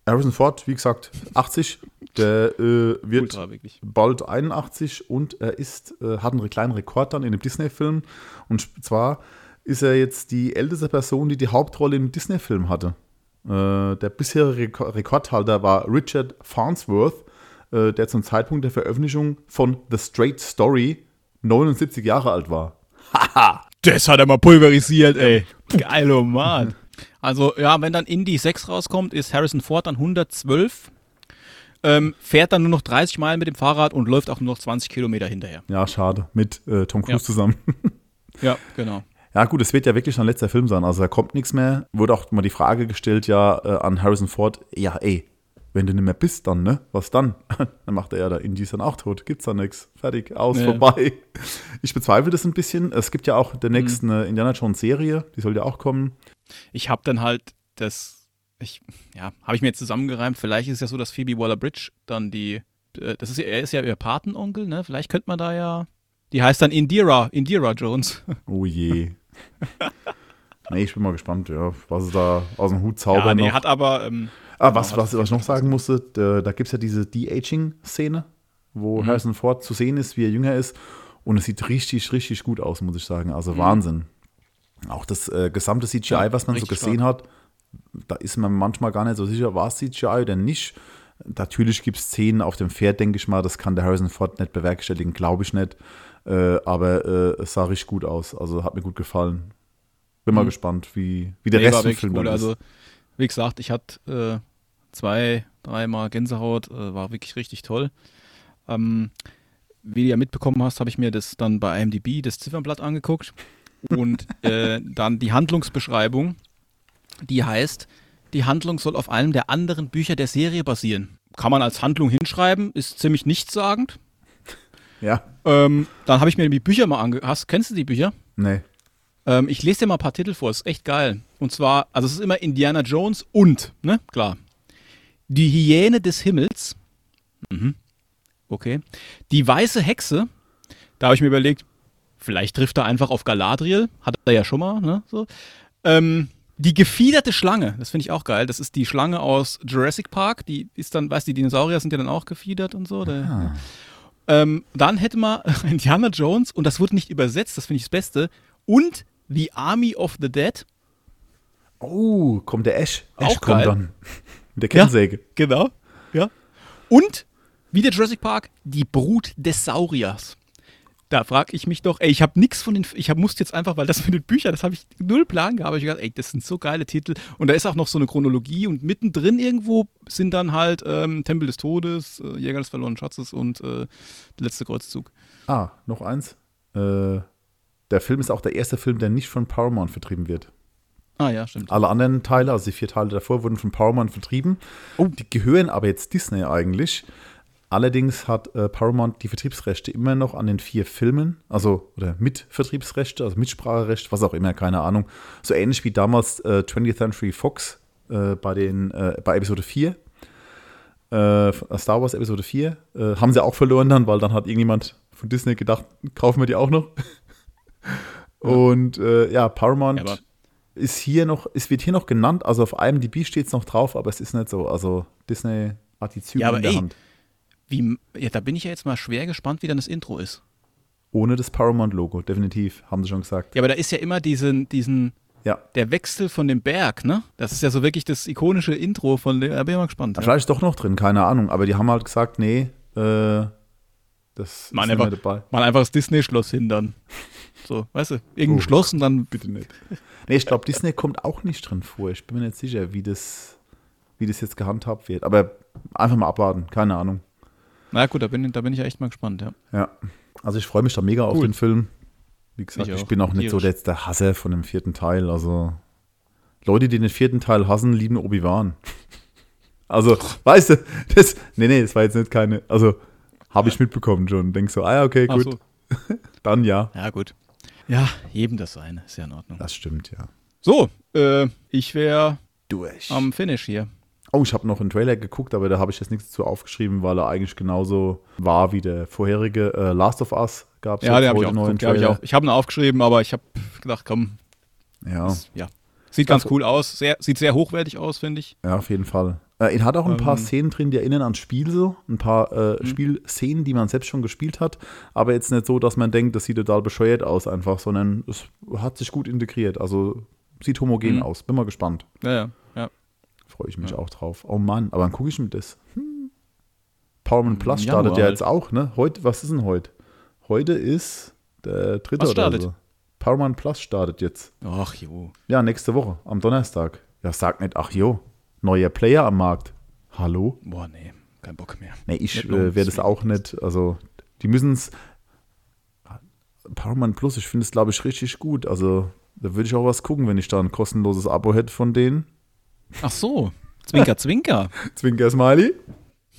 A: Harrison Ford, wie gesagt, 80. Der äh, wird Ultra, bald 81 und er ist, äh, hat einen kleinen Rekord dann in einem Disney-Film. Und zwar ist er jetzt die älteste Person, die die Hauptrolle im Disney-Film hatte. Äh, der bisherige Rekordhalter war Richard Farnsworth, äh, der zum Zeitpunkt der Veröffentlichung von The Straight Story 79 Jahre alt war. <laughs>
B: Haha! das hat er mal pulverisiert, ey. Geil, oh Mann. Also ja, wenn dann Indy 6 rauskommt, ist Harrison Ford dann 112. Ähm, fährt dann nur noch 30 Meilen mit dem Fahrrad und läuft auch nur noch 20 Kilometer hinterher.
A: Ja, schade. Mit äh, Tom Cruise ja. zusammen. <laughs>
B: ja, genau.
A: Ja, gut, es wird ja wirklich ein letzter Film sein. Also da kommt nichts mehr. Wurde auch mal die Frage gestellt, ja, äh, an Harrison Ford, ja, ey, wenn du nicht mehr bist, dann, ne? Was dann? <laughs> dann macht er ja da Indy dann auch tot. Gibt's da nichts. Fertig, aus, nee. vorbei. Ich bezweifle das ein bisschen. Es gibt ja auch der nächsten mhm. Indiana Jones Serie, die soll ja auch kommen.
B: Ich habe dann halt das, ich, ja, habe ich mir jetzt zusammengereimt. Vielleicht ist es ja so, dass Phoebe Waller-Bridge dann die, äh, das ist er ist ja ihr Patenonkel, ne? Vielleicht könnte man da ja, die heißt dann Indira, Indira Jones. <laughs>
A: Oh je. <laughs> nee, ich bin mal gespannt, ja, was es da aus dem Hut zaubert. Ja, nee,
B: noch. hat aber. Ähm,
A: ah, was, was, was ich noch sagen musste, da, da gibt es ja diese De-Aging-Szene, wo mhm. Harrison Ford zu sehen ist, wie er jünger ist. Und es sieht richtig, richtig gut aus, muss ich sagen. Also mhm. Wahnsinn. Auch das äh, gesamte CGI, ja, was man so gesehen stark. hat, da ist man manchmal gar nicht so sicher, war es CGI oder nicht. Natürlich gibt es Szenen auf dem Pferd, denke ich mal, das kann der Harrison Ford nicht bewerkstelligen, glaube ich nicht. Äh, aber äh, es sah richtig gut aus, also hat mir gut gefallen. Bin mhm. mal gespannt, wie, wie der nee, Rest des Films cool. ist. Also,
B: wie gesagt, ich hatte äh, zwei, dreimal Gänsehaut, äh, war wirklich richtig toll. Ähm, wie du ja mitbekommen hast, habe ich mir das dann bei IMDb, das Ziffernblatt angeguckt. Und <laughs> äh, dann die Handlungsbeschreibung, die heißt, die Handlung soll auf einem der anderen Bücher der Serie basieren. Kann man als Handlung hinschreiben, ist ziemlich nichtssagend.
A: Ja.
B: Ähm, dann habe ich mir die Bücher mal angehört. Kennst du die Bücher?
A: Nee.
B: Ähm, ich lese dir mal ein paar Titel vor, ist echt geil. Und zwar, also es ist immer Indiana Jones und, ne, klar. Die Hyäne des Himmels. Mhm. Okay. Die weiße Hexe. Da habe ich mir überlegt, Vielleicht trifft er einfach auf Galadriel, hat er ja schon mal, ne? So. Ähm, die gefiederte Schlange, das finde ich auch geil. Das ist die Schlange aus Jurassic Park. Die ist dann, weißt du, die Dinosaurier sind ja dann auch gefiedert und so. Der, ähm, dann hätte man <laughs> Indiana Jones und das wurde nicht übersetzt, das finde ich das Beste. Und The Army of the Dead.
A: Oh, kommt der Ash. Ash auch kommt geil. dann. Mit der Kennsäge. Ja,
B: genau. Ja. Und, wie der Jurassic Park, die Brut des Sauriers. Da frage ich mich doch, ey, ich habe nichts von den, ich hab, musste jetzt einfach, weil das <laughs> mit den Büchern, das habe ich null Plan gehabt. Ich gedacht, ey, das sind so geile Titel. Und da ist auch noch so eine Chronologie und mittendrin irgendwo sind dann halt ähm, Tempel des Todes, äh, Jäger des verlorenen Schatzes und äh, der letzte Kreuzzug.
A: Ah, noch eins. Äh, der Film ist auch der erste Film, der nicht von Paramount vertrieben wird.
B: Ah ja, stimmt.
A: Alle anderen Teile, also die vier Teile davor, wurden von Paramount vertrieben. Oh. Die gehören aber jetzt Disney eigentlich. Allerdings hat äh, Paramount die Vertriebsrechte immer noch an den vier Filmen, also oder Mitvertriebsrechte, also Mitspracherecht, was auch immer, keine Ahnung. So ähnlich wie damals äh, 20th Century Fox äh, bei, den, äh, bei Episode 4. Äh, Star Wars Episode 4. Äh, haben sie auch verloren dann, weil dann hat irgendjemand von Disney gedacht, kaufen wir die auch noch. Und ja, Paramount ja, ist hier noch, es wird hier noch genannt, also auf IMDb steht es noch drauf, aber es ist nicht so. Also Disney hat die Züge
B: ja, aber
A: in der
B: ey,
A: Hand.
B: Wie, ja, da bin ich ja jetzt mal schwer gespannt, wie dann das Intro ist.
A: Ohne das Paramount-Logo, definitiv, haben sie schon gesagt.
B: Ja, aber da ist ja immer diesen, diesen,
A: ja.
B: der Wechsel von dem Berg, ne? Das ist ja so wirklich das ikonische Intro von dem, da bin ich mal gespannt.
A: Ja. Vielleicht ist doch noch drin, keine Ahnung, aber die haben halt gesagt, nee, äh, das
B: man ist einfach, dabei. Mal einfach das Disney-Schloss hin dann. <laughs> So, weißt du, irgendein oh, Schloss und dann.
A: Bitte nicht. Nee, ich glaube, Disney kommt auch nicht drin vor. Ich bin mir nicht sicher, wie das, wie das jetzt gehandhabt wird. Aber einfach mal abwarten, keine Ahnung.
B: Na gut, da bin, da bin ich echt mal gespannt, ja.
A: Ja, also ich freue mich da mega cool. auf den Film. Wie gesagt, ich, ich bin auch nicht so der, der Hasser von dem vierten Teil. Also Leute, die den vierten Teil hassen, lieben Obi-Wan. <laughs> Also, weißt du, das, nee, nee, das war jetzt nicht keine, also habe ich mitbekommen schon. Denk so, ah ja, okay, gut. So. <laughs> Dann ja.
B: Ja, gut. Ja, jedem das seine, ist ja in Ordnung.
A: Das stimmt, ja.
B: So, äh, ich wäre durch am Finish hier.
A: Oh, ich habe noch einen Trailer geguckt, aber da habe ich jetzt nichts dazu aufgeschrieben, weil er eigentlich genauso war wie der vorherige. Äh, Last of Us gab es
B: ja, den habe ich auch Trailer. Hab ich, ich habe ihn aufgeschrieben, aber ich habe gedacht, komm.
A: Ja. Das,
B: ja. Sieht ganz cool aus, sehr, sieht sehr hochwertig aus, finde ich.
A: Ja, auf jeden Fall. Äh, ihn hat auch ein ähm, paar Szenen drin, die erinnern ans Spiel so. Ein paar äh, mhm. Spielszenen, die man selbst schon gespielt hat. Aber jetzt nicht so, dass man denkt, das sieht total bescheuert aus einfach, sondern es hat sich gut integriert. Also sieht homogen mhm. aus. Bin mal gespannt.
B: Ja, ja.
A: Freue ich mich ja. auch drauf. Oh Mann, aber dann gucke ich mir das. Hm. Powerman Plus startet ja, jetzt auch, ne? Heute, was ist denn heute? Heute ist der dritte was startet? oder so. Powerman Plus startet jetzt.
B: Ach jo.
A: Ja, nächste Woche, am Donnerstag. Ja, sag nicht, ach jo, neuer Player am Markt. Hallo?
B: Boah, nee, kein Bock mehr.
A: Nee, ich äh, werde es auch nicht, also die müssen es. Powerman Plus, ich finde es, glaube ich, richtig gut. Also, da würde ich auch was gucken, wenn ich da ein kostenloses Abo hätte von denen.
B: Ach so. Zwinker, Zwinker. <laughs>
A: Zwinker, Smiley.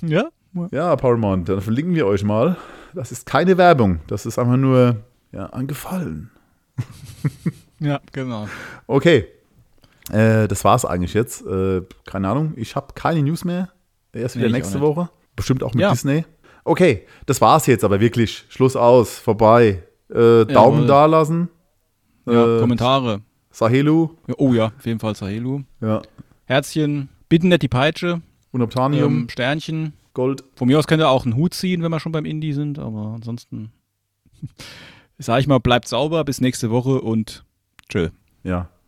B: Ja.
A: Ja, Paramount, dann verlinken wir euch mal. Das ist keine Werbung. Das ist einfach nur ja, ein Gefallen. <laughs>
B: ja, genau.
A: Okay. Äh, das war's eigentlich jetzt. Äh, keine Ahnung. Ich habe keine News mehr. Erst wieder nee, nächste Woche. Bestimmt auch mit ja. Disney. Okay, das war's jetzt aber wirklich. Schluss aus, vorbei. Äh, Daumen da lassen.
B: Ja, äh, Kommentare.
A: Sahelu.
B: Oh ja, auf jeden Fall Sahelu.
A: Ja.
B: Herzchen, bitte nicht die Peitsche.
A: Unobtanium.
B: Ähm, Sternchen.
A: Gold.
B: Von mir aus könnt ihr auch einen Hut ziehen, wenn wir schon beim Indie sind, aber ansonsten <laughs> sage ich mal, bleibt sauber, bis nächste Woche und tschö.
A: Ja.